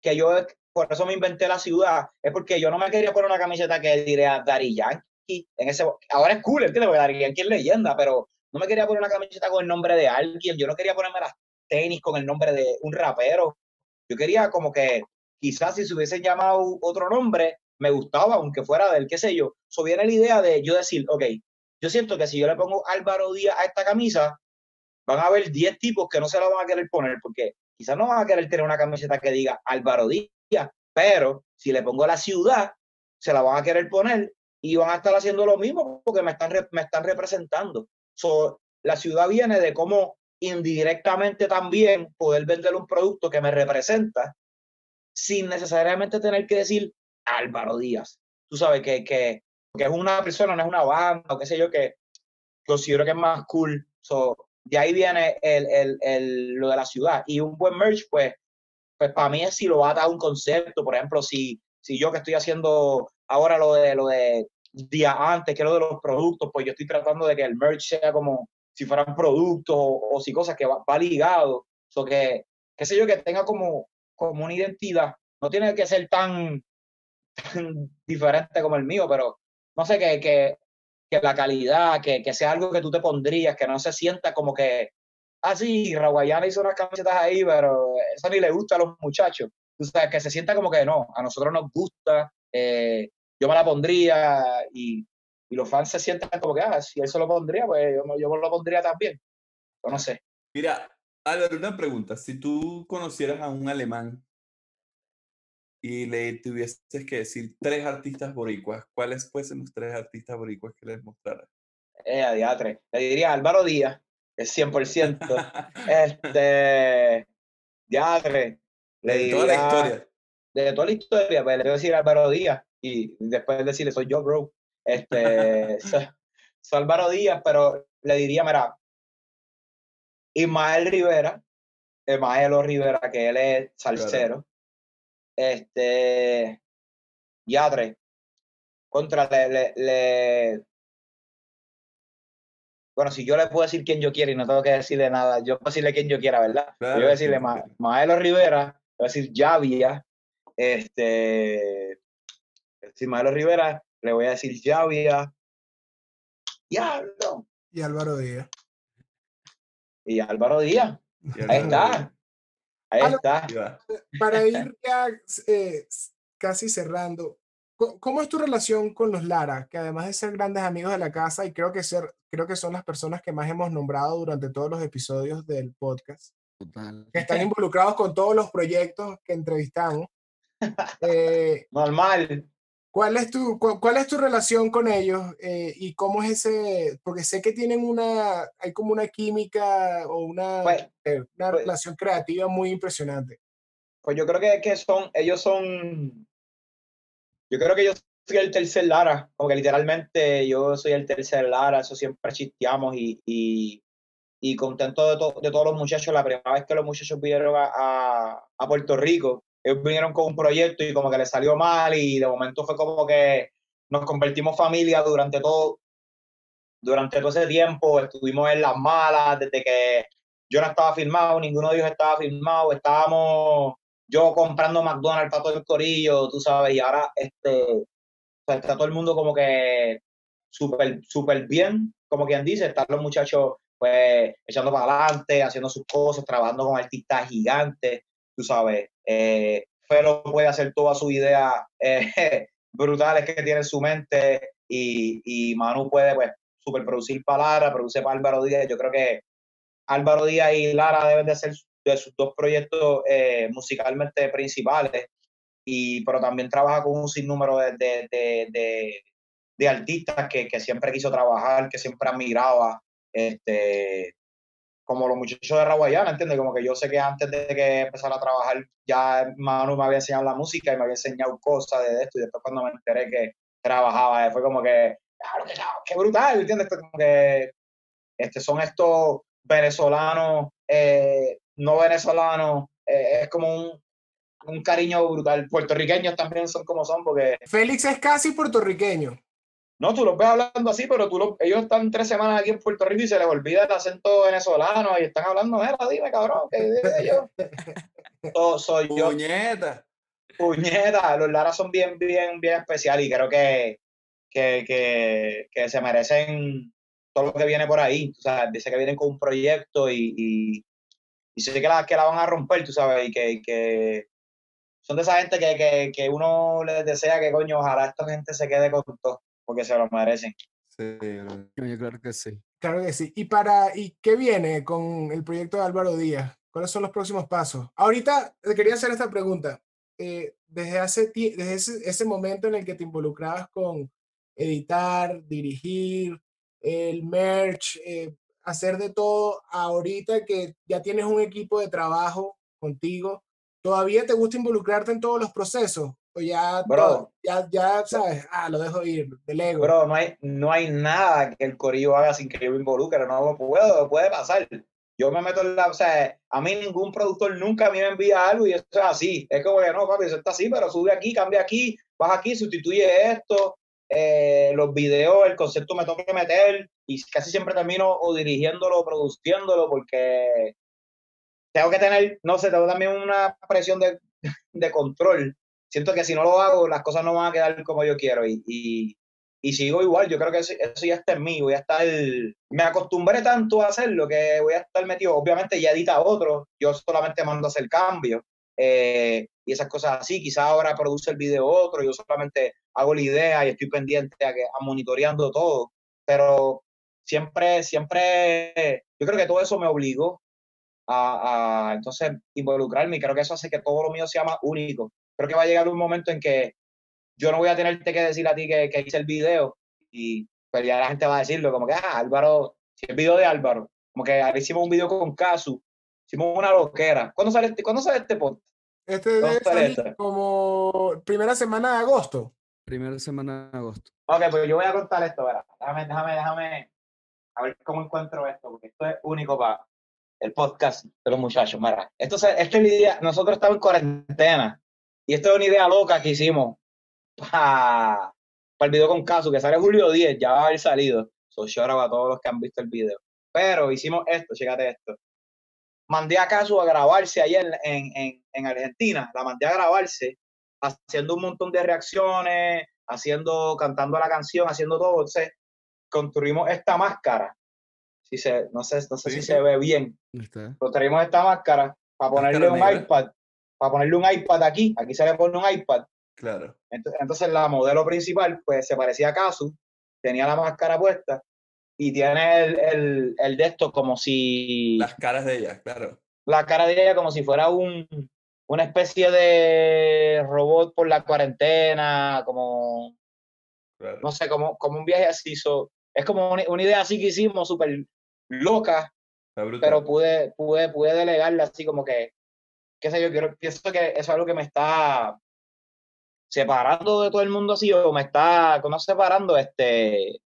que yo, por eso me inventé la ciudad, es porque yo no me quería poner una camiseta que diría Daddy Yankee en ese, ahora es cool, ¿entiendes? Porque Daddy Yankee es leyenda, pero no me quería poner una camiseta con el nombre de alguien, yo no quería ponerme las tenis con el nombre de un rapero. Yo quería como que quizás si se hubiesen llamado otro nombre, me gustaba, aunque fuera del qué sé yo. So viene la idea de yo decir, ok, yo siento que si yo le pongo Álvaro Díaz a esta camisa, van a haber 10 tipos que no se la van a querer poner, porque quizás no van a querer tener una camiseta que diga Álvaro Díaz, pero si le pongo la ciudad, se la van a querer poner y van a estar haciendo lo mismo porque me están, me están representando. So, la ciudad viene de cómo indirectamente también poder vender un producto que me representa sin necesariamente tener que decir Álvaro Díaz. Tú sabes que, que, que es una persona, no es una banda o qué sé yo, que considero que es más cool. So, de ahí viene el, el, el, lo de la ciudad. Y un buen merch, pues, pues para mí es si lo va a un concepto. Por ejemplo, si, si yo que estoy haciendo ahora lo de, lo de día antes, que lo de los productos, pues yo estoy tratando de que el merch sea como si fueran productos o, si cosas que va, ligado. O que, qué sé yo, que tenga como, como una identidad. No tiene que ser tan, tan diferente como el mío, pero no sé, que, que, que la calidad, que, que, sea algo que tú te pondrías, que no se sienta como que, ah, sí, Raguayana hizo unas camisetas ahí, pero eso ni le gusta a los muchachos. O sea, que se sienta como que no, a nosotros nos gusta, eh, yo me la pondría y, y, los fans se sientan como que, ah, si él se lo pondría, pues yo, yo me lo pondría también. no sé. Mira, Álvaro, una pregunta. Si tú conocieras a un alemán y le tuvieses que decir tres artistas boricuas, ¿cuáles fuesen los tres artistas boricuas que les mostrara? Eh, a diatre. Le diría Álvaro Díaz, es 100%. este, diatre. Le de toda la historia. De toda la historia, pues le voy a decir Álvaro Díaz y después decirle soy yo, bro. Este, soy, Álvaro Díaz, pero le diría, mira, Ismael Rivera, Ismael Rivera, que él es salsero. Este, Yadre, contra le, le, Bueno, si yo le puedo decir quién yo quiero y no tengo que decirle nada, yo puedo decirle quién yo quiera, ¿verdad? yo voy a decirle Maelo Rivera, a decir Javia, este, si Maelo Rivera, le voy a decir Javia, Diablo. Y Álvaro Díaz. Y Álvaro Díaz. Ahí está. Ahí está. Para ir ya eh, casi cerrando, ¿cómo es tu relación con los Lara? Que además de ser grandes amigos de la casa, y creo que, ser, creo que son las personas que más hemos nombrado durante todos los episodios del podcast, que están involucrados con todos los proyectos que entrevistamos. Eh, Normal. ¿Cuál es tu, cuál es tu relación con ellos eh, y cómo es ese? Porque sé que tienen una, hay como una química o una, pues, eh, una pues relación creativa muy impresionante. Pues yo creo que, que son, ellos son, yo creo que yo soy el tercer Lara, como que literalmente yo soy el tercer Lara, eso siempre chisteamos y, y, y contento de, de todos los muchachos. La primera vez que los muchachos vinieron a, a Puerto Rico, ellos vinieron con un proyecto y como que les salió mal y de momento fue como que nos convertimos familia durante todo, durante todo ese tiempo, estuvimos en las malas, desde que yo no estaba filmado, ninguno de ellos estaba filmado, estábamos yo comprando McDonald's para todo el corillo, tú sabes, y ahora este, está todo el mundo como que súper, súper bien, como quien dice, están los muchachos pues echando para adelante, haciendo sus cosas, trabajando con artistas gigantes, tú sabes, eh, Felo puede hacer toda su idea eh, brutales que tiene en su mente y, y Manu puede pues superproducir para Lara, produce para Álvaro Díaz. Yo creo que Álvaro Díaz y Lara deben de ser de sus dos proyectos eh, musicalmente principales, y, pero también trabaja con un sinnúmero de, de, de, de artistas que, que, siempre quiso trabajar, que siempre admiraba, este, como los muchachos de Raguayana, ¿entiendes? Como que yo sé que antes de que empezara a trabajar, ya Manu me había enseñado la música y me había enseñado cosas de esto, y después cuando me enteré que trabajaba, fue como que, claro, qué brutal, ¿entiendes? Como que este, son estos venezolanos, eh, no venezolanos, eh, es como un, un cariño brutal. Puertorriqueños también son como son, porque... Félix es casi puertorriqueño. No, tú los ves hablando así, pero tú ellos están tres semanas aquí en Puerto Rico y se les olvida el acento venezolano y están hablando, mira, dime, cabrón, ¿qué yo? soy yo. Puñeta. Puñeta, los Lara son bien, bien, bien especiales y creo que, que, que, que, se merecen todo lo que viene por ahí. O sea, dice que vienen con un proyecto y, y, y sé que la, que la van a romper, tú sabes, y que, que son de esa gente que, que, que, uno les desea que, coño, ojalá esta gente se quede con todo, porque se lo merecen. Sí, claro que sí. Claro que sí. ¿Y para y qué viene con el proyecto de Álvaro Díaz? ¿Cuáles son los próximos pasos? Ahorita te quería hacer esta pregunta. Eh, desde hace desde ese, ese, momento en el que te involucrabas con editar, dirigir, el merch, eh, hacer de todo, ahorita que ya tienes un equipo de trabajo contigo, ¿todavía te gusta involucrarte en todos los procesos? O ya, bro, ya, ya sabes, ah, lo dejo ir, del ego. Bro, no hay, no hay nada que el corillo haga sin que yo me involucre, no lo puedo, puede pasar. Yo me meto en la, o sea, a mí ningún productor nunca a mí me envía algo y eso es así. Es como que no, papi, eso está así, pero sube aquí, cambia aquí, baja aquí, sustituye esto, eh, los videos, el concepto me tengo que meter y casi siempre termino o dirigiéndolo o produciéndolo porque tengo que tener, no sé, tengo también una presión de, de control. Siento que si no lo hago, las cosas no van a quedar como yo quiero y, y, y sigo igual. Yo creo que eso, eso, ya está en mí. Voy a estar, me acostumbré tanto a hacerlo que voy a estar metido. Obviamente ya edita otro, yo solamente mando a hacer cambios eh, y esas cosas así. Quizás ahora produce el video otro, yo solamente hago la idea y estoy pendiente a, que, a monitoreando todo. Pero siempre, siempre, yo creo que todo eso me obligó a, a, entonces involucrarme y creo que eso hace que todo lo mío sea más único. Creo que va a llegar un momento en que yo no voy a tenerte que decir a ti que, que hice el video y pues ya la gente va a decirlo como que, ah, Álvaro, si el video de Álvaro, como que hicimos un video con Casu, hicimos una loquera. ¿Cuándo sale este, ¿cuándo sale este podcast? Este debe salir este? como primera semana de agosto. Primera semana de agosto. Ok, pues yo voy a contar esto, ¿verdad? Déjame, déjame, déjame a ver cómo encuentro esto, porque esto es único para el podcast de los muchachos. Mira, esto, esta es la idea, nosotros estamos en cuarentena y esto es una idea loca que hicimos para, para el video con Casu, que sale julio 10, ya va a haber salido. So shout a todos los que han visto el video. Pero hicimos esto, chécate esto. Mandé a Casu a grabarse ayer en, en, en Argentina, la mandé a grabarse haciendo un montón de reacciones, haciendo, cantando la canción, haciendo todo. Entonces, construimos esta máscara. Si se, no sé, no sé si se ve bien. Construimos esta máscara para ponerle un iPad, para ponerle un iPad aquí. Aquí se le pone un iPad. Claro. Entonces, la modelo principal, pues se parecía a Casu, tenía la máscara puesta y tiene el, el, el de esto como si. Las caras de ella, claro. La cara de ella como si fuera un, una especie de robot por la cuarentena, como, claro. no sé, como, como un viaje así. So, es como una, una, idea así que hicimos, súper loca, pero pude, pude, pude delegarla así como que, qué sé yo, quiero, pienso que eso es algo que me está separando de todo el mundo así, o me está, ¿cómo separando? Este,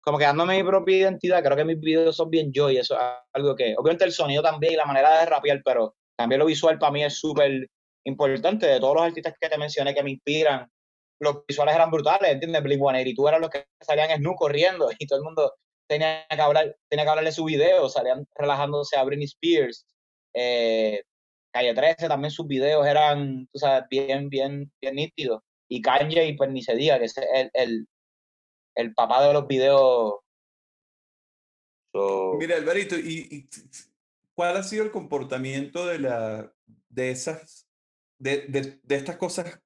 como que dándome mi propia identidad, creo que mis videos son bien yo y eso es algo que, obviamente el sonido también y la manera de rapear, pero también lo visual para mí es súper importante. De todos los artistas que te mencioné que me inspiran, los visuales eran brutales, ¿entiendes? Blink tú eras los que salían en Snoop corriendo y todo el mundo tenía que hablar, tenía que hablarle su video, salían relajándose a Britney Spears. Eh, Calle 13 también sus videos eran, tú bien, bien, bien nítidos. Y Kanye, pues ni se diga, que es el, el, el papá de los videos. Mira, Alvarito, y, y ¿cuál ha sido el comportamiento de, la, de esas, de, de, de estas cosas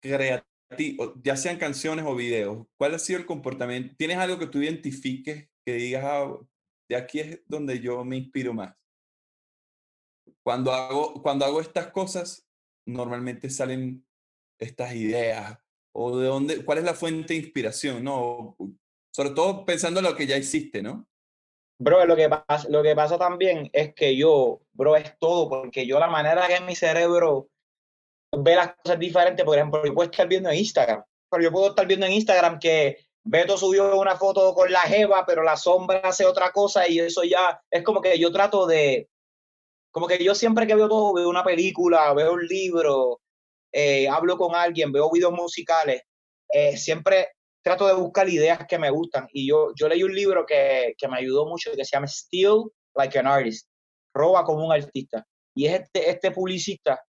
creativas ti, ya sean canciones o videos, ¿cuál ha sido el comportamiento? ¿Tienes algo que tú identifiques que digas, ah, de aquí es donde yo me inspiro más? Cuando hago, cuando hago estas cosas, normalmente salen estas ideas o de dónde, cuál es la fuente de inspiración, ¿no? Sobre todo pensando en lo que ya hiciste, ¿no? Bro, lo que, pasa, lo que pasa también es que yo, bro, es todo, porque yo la manera que mi cerebro ve las cosas diferentes, por ejemplo, yo puedo estar viendo en Instagram, pero yo puedo estar viendo en Instagram que Beto subió una foto con la Jeva, pero la sombra hace otra cosa y eso ya es como que yo trato de, como que yo siempre que veo todo, veo una película, veo un libro, eh, hablo con alguien, veo videos musicales, eh, siempre trato de buscar ideas que me gustan. Y yo, yo leí un libro que, que me ayudó mucho que se llama Steal Like an Artist, roba como un artista. Y es este, este publicista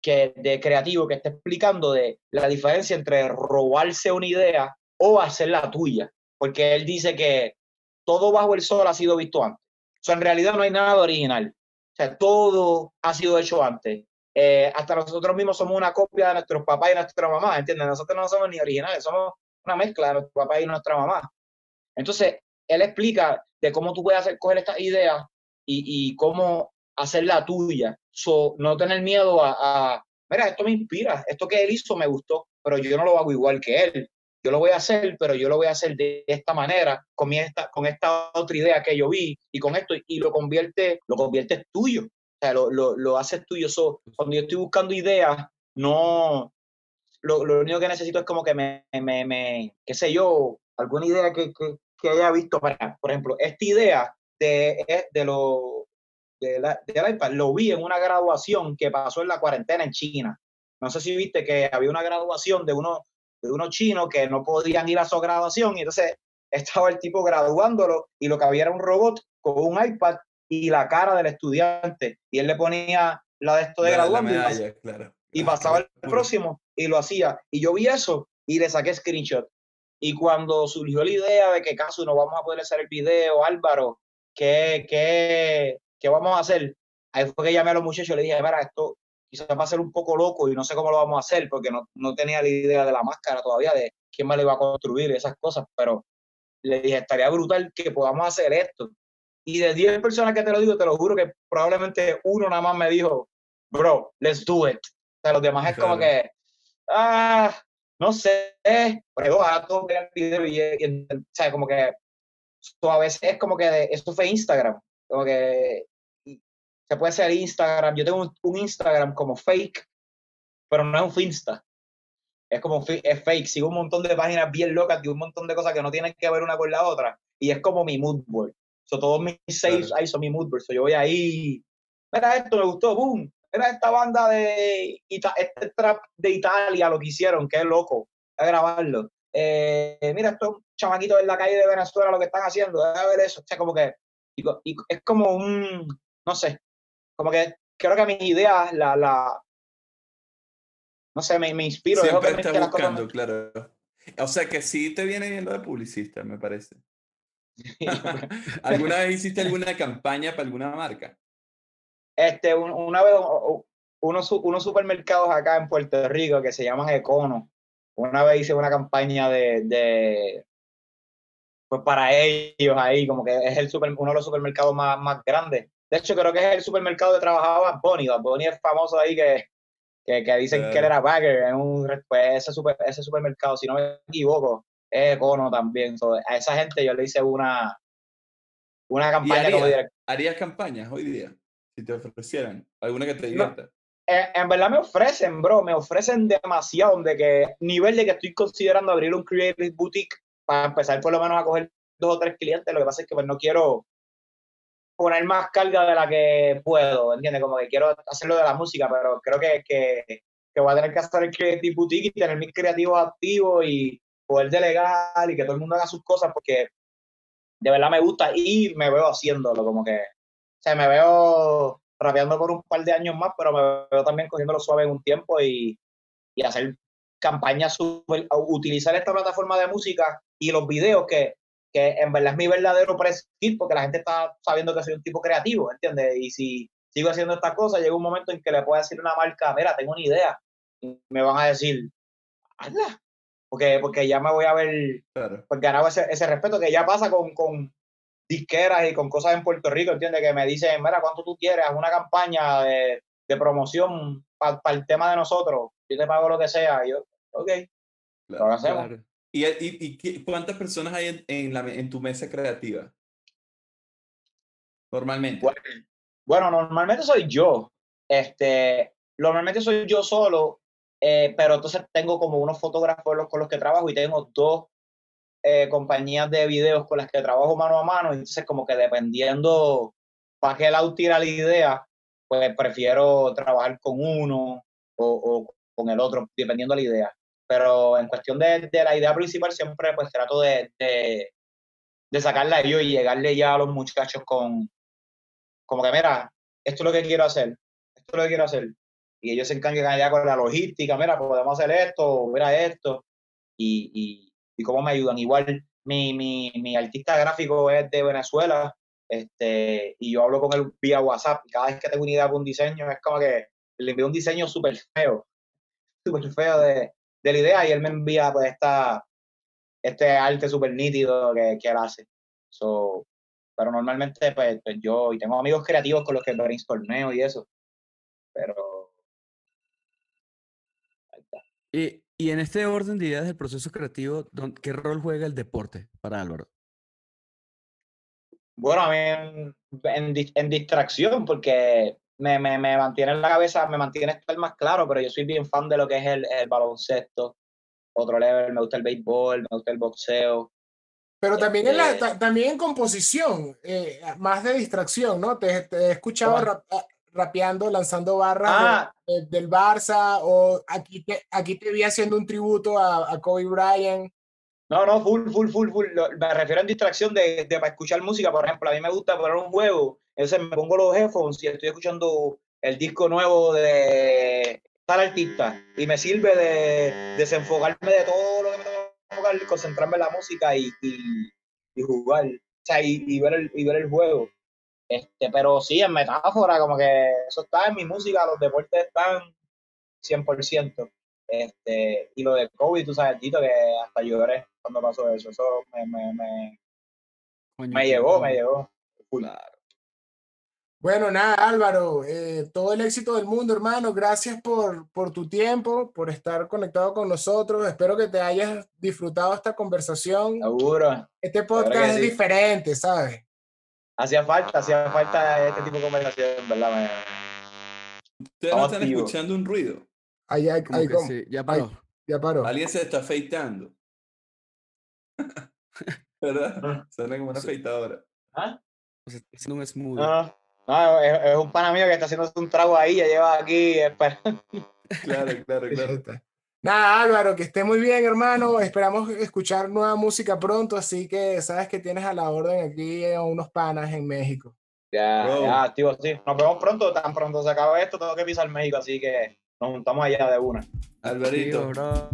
que, de creativo que está explicando de la diferencia entre robarse una idea o hacer la tuya. Porque él dice que todo bajo el sol ha sido visto antes. O sea, en realidad no hay nada original. O sea, todo ha sido hecho antes. Eh, hasta nosotros mismos somos una copia de nuestros papás y nuestra mamá, ¿entiendes? Nosotros no somos ni originales, somos una mezcla de nuestro papá y nuestra mamá. Entonces, él explica de cómo tú puedes hacer, coger estas ideas y, y cómo hacerla tuya. So, no tener miedo a, a, mira, esto me inspira, esto que él hizo me gustó, pero yo no lo hago igual que él. Yo lo voy a hacer, pero yo lo voy a hacer de esta manera, con, esta, con esta otra idea que yo vi y con esto, y lo convierte, lo convierte tuyo. O sea, lo, lo, lo haces tuyo. So, cuando yo estoy buscando ideas, no, lo, único que necesito es como que me, me, me qué sé yo, alguna idea que, que, haya visto para, por ejemplo, esta idea de, de lo de la, del iPad lo vi en una graduación que pasó en la cuarentena en China. No sé si viste que había una graduación de unos de unos chinos que no podían ir a su graduación y entonces estaba el tipo graduándolo y lo que había era un robot con un iPad y la cara del estudiante y él le ponía la de esto de graduando y, claro. y, pasaba el próximo y lo hacía. Y yo vi eso y le saqué screenshot. Y cuando surgió la idea de que caso no vamos a poder hacer el video, Álvaro, ¿qué, qué, qué vamos a hacer? Ahí fue que llamé a los muchachos y le dije, mira, esto quizás va a ser un poco loco y no sé cómo lo vamos a hacer porque no, no tenía la idea de la máscara todavía, de quién más le va a construir esas cosas, pero le dije, estaría brutal que podamos hacer esto. Y de 10 personas que te lo digo, te lo juro que probablemente uno nada más me dijo, bro, let's do it. O sea, los demás es como que, ah, no sé, pero ojalá todo el video y, y, o sea, como que a veces es como que esto fue Instagram, como que se puede hacer Instagram, yo tengo un, un, Instagram como fake, pero no es un Finsta, es como es fake, sigo un montón de páginas bien locas y un montón de cosas que no tienen que ver una con la otra, y es como mi mood board, so, todos mis saves claro. ahí son mi mood board, so, yo voy ahí, mira esto, me gustó, boom, era esta banda de este trap de Italia, lo que hicieron, qué loco, a grabarlo. Eh, mira, estos chamaquitos en la calle de Venezuela lo que están haciendo, a ver eso. O sea, como que y, y es como un, no sé, como que creo que mis ideas, la, la no sé, me, me inspiro. Siempre estás buscando, me... claro. O sea que sí te viene bien lo de publicista, me parece. ¿Alguna vez hiciste alguna campaña para alguna marca? Este, una vez, unos, unos supermercados acá en Puerto Rico que se llaman Econo, una vez hice una campaña de, de pues para ellos ahí, como que es el super, uno de los supermercados más, más grandes. De hecho, creo que es el supermercado de trabajaba Bonnie. Bonnie es famoso ahí que, que, que dicen que él era bagger en un, pues ese, super, ese supermercado, si no me equivoco, es Econo también. So, a esa gente yo le hice una, una campaña haría, como director. ¿Harías campañas hoy día? Si te ofrecieran alguna que te divierta. No, en, en, verdad me ofrecen, bro, me ofrecen demasiado, de que nivel de que estoy considerando abrir un creative boutique para empezar por lo menos a coger dos o tres clientes. Lo que pasa es que pues no quiero poner más carga de la que puedo, ¿entiendes? Como que quiero hacerlo de la música, pero creo que, que, que voy a tener que hacer el creative boutique y tener mis creativos activos y poder delegar y que todo el mundo haga sus cosas porque de verdad me gusta y me veo haciéndolo, como que, o sea, me veo rapeando por un par de años más, pero me veo también cogiéndolo suave en un tiempo y, y hacer campañas, utilizar esta plataforma de música y los videos que, que en verdad es mi verdadero prescript porque la gente está sabiendo que soy un tipo creativo, ¿entiendes? Y si sigo haciendo estas cosas, llega un momento en que le puedo decir a una marca, mira, tengo una idea, y me van a decir, hazla. Porque, porque ya me voy a ver Claro. pues, ganado ese, ese respeto que ya pasa con, con disqueras y con cosas en Puerto Rico, ¿entiendes? Que me dicen, mira, ¿cuánto tú quieres? Haz una campaña de, de promoción para el tema de nosotros. Yo te pago lo que sea. Y yo, ok, claro. lo hacemos. Claro. ¿Y, y, y qué- cuántas personas hay en, tu mesa creativa? Normalmente. Bueno, normalmente soy yo. Este, normalmente soy yo solo, eh, pero entonces tengo como unos fotógrafos con los que trabajo y tengo dos eh, compañías de videos con las que trabajo mano a mano. Entonces, como que dependiendo para qué lado tira la idea, pues prefiero trabajar con uno o, o con el otro, dependiendo de la idea. Pero en cuestión de, de la idea principal, siempre pues trato de, de, sacarla yo y llegarle ya a los muchachos con, como que, mira, esto es lo que quiero hacer, esto es lo que quiero hacer. Y ellos se encargan ya con la logística, mira, podemos hacer esto, mira esto, y, y, cómo me ayudan. Igual mi, mi, mi artista gráfico es de Venezuela, este, y yo hablo con él vía WhatsApp, cada vez que tengo una idea para un diseño, es como que le envío un diseño súper feo, súper feo de, de la idea, y él me envía pues esta, este arte súper nítido que, que él hace. So, pero normalmente pues, pues, yo y tengo amigos creativos con los que brainstormeo y eso pero ahí está. Y, y en este orden de ideas del proceso creativo, ¿dón- ¿qué rol juega el deporte para Álvaro? bueno a mí en, en, en distracción porque me, me, me mantiene en la cabeza me mantiene estar más claro pero yo soy bien fan de lo que es el, el baloncesto otro level me gusta el béisbol me gusta el boxeo Pero también en, la, ta- también en composición, eh, más de distracción, ¿no? Te, te he escuchado rap- ah, rapeando, lanzando barras ah de- del Barça, o aquí te, aquí te vi haciendo un tributo a, a Kobe Bryant. No, no, full, full, full, full. Me refiero en distracción de, de para escuchar música. Por ejemplo, a mí me gusta poner un juego. Entonces me pongo los headphones y estoy escuchando el disco nuevo de tal artista. Y me sirve de desenfocarme de todo lo que me tengo que enfocar, concentrarme en la música y, y, y jugar. O sea, y, y ver el, y ver el juego. Este, pero sí, en metáfora, como que eso está en mi música, los deportes están 100%. Este, y lo de COVID, tú sabes, Tito, que hasta lloré cuando pasó eso. Eso me, me, me, Coño, me llegó, me llegó. Full. Bueno, nada, Álvaro, eh, todo el éxito del mundo, hermano. Gracias por, por tu tiempo, por estar conectado con nosotros. Espero que te hayas disfrutado esta conversación. Seguro. Este podcast es sí. diferente, ¿sabes? Hacía falta, hacía falta este tipo de conversación, ¿verdad? Me- Ustedes no están escuchando un ruido. Ahí, ahí- ahí sí, ya paró. ya paró. Alguien se está afeitando. ¿Verdad? Ah. Suena como una afeitadora. ¿Ah? O sea, haciendo un smoothie. No, no, es, es un pana mío que está haciendo un trago ahí, ya lleva aquí esperando. Claro, claro, claro. está. Nada, Álvaro, que esté muy bien, hermano. Esperamos escuchar nueva música pronto, así que sabes que tienes a la orden aquí a unos panas en México. Ya, Bro. ya, activo, sí. Nos vemos pronto, tan pronto se acaba esto, tengo que pisar México, así que nos juntamos allá de una. Alvarito. Tío, bro.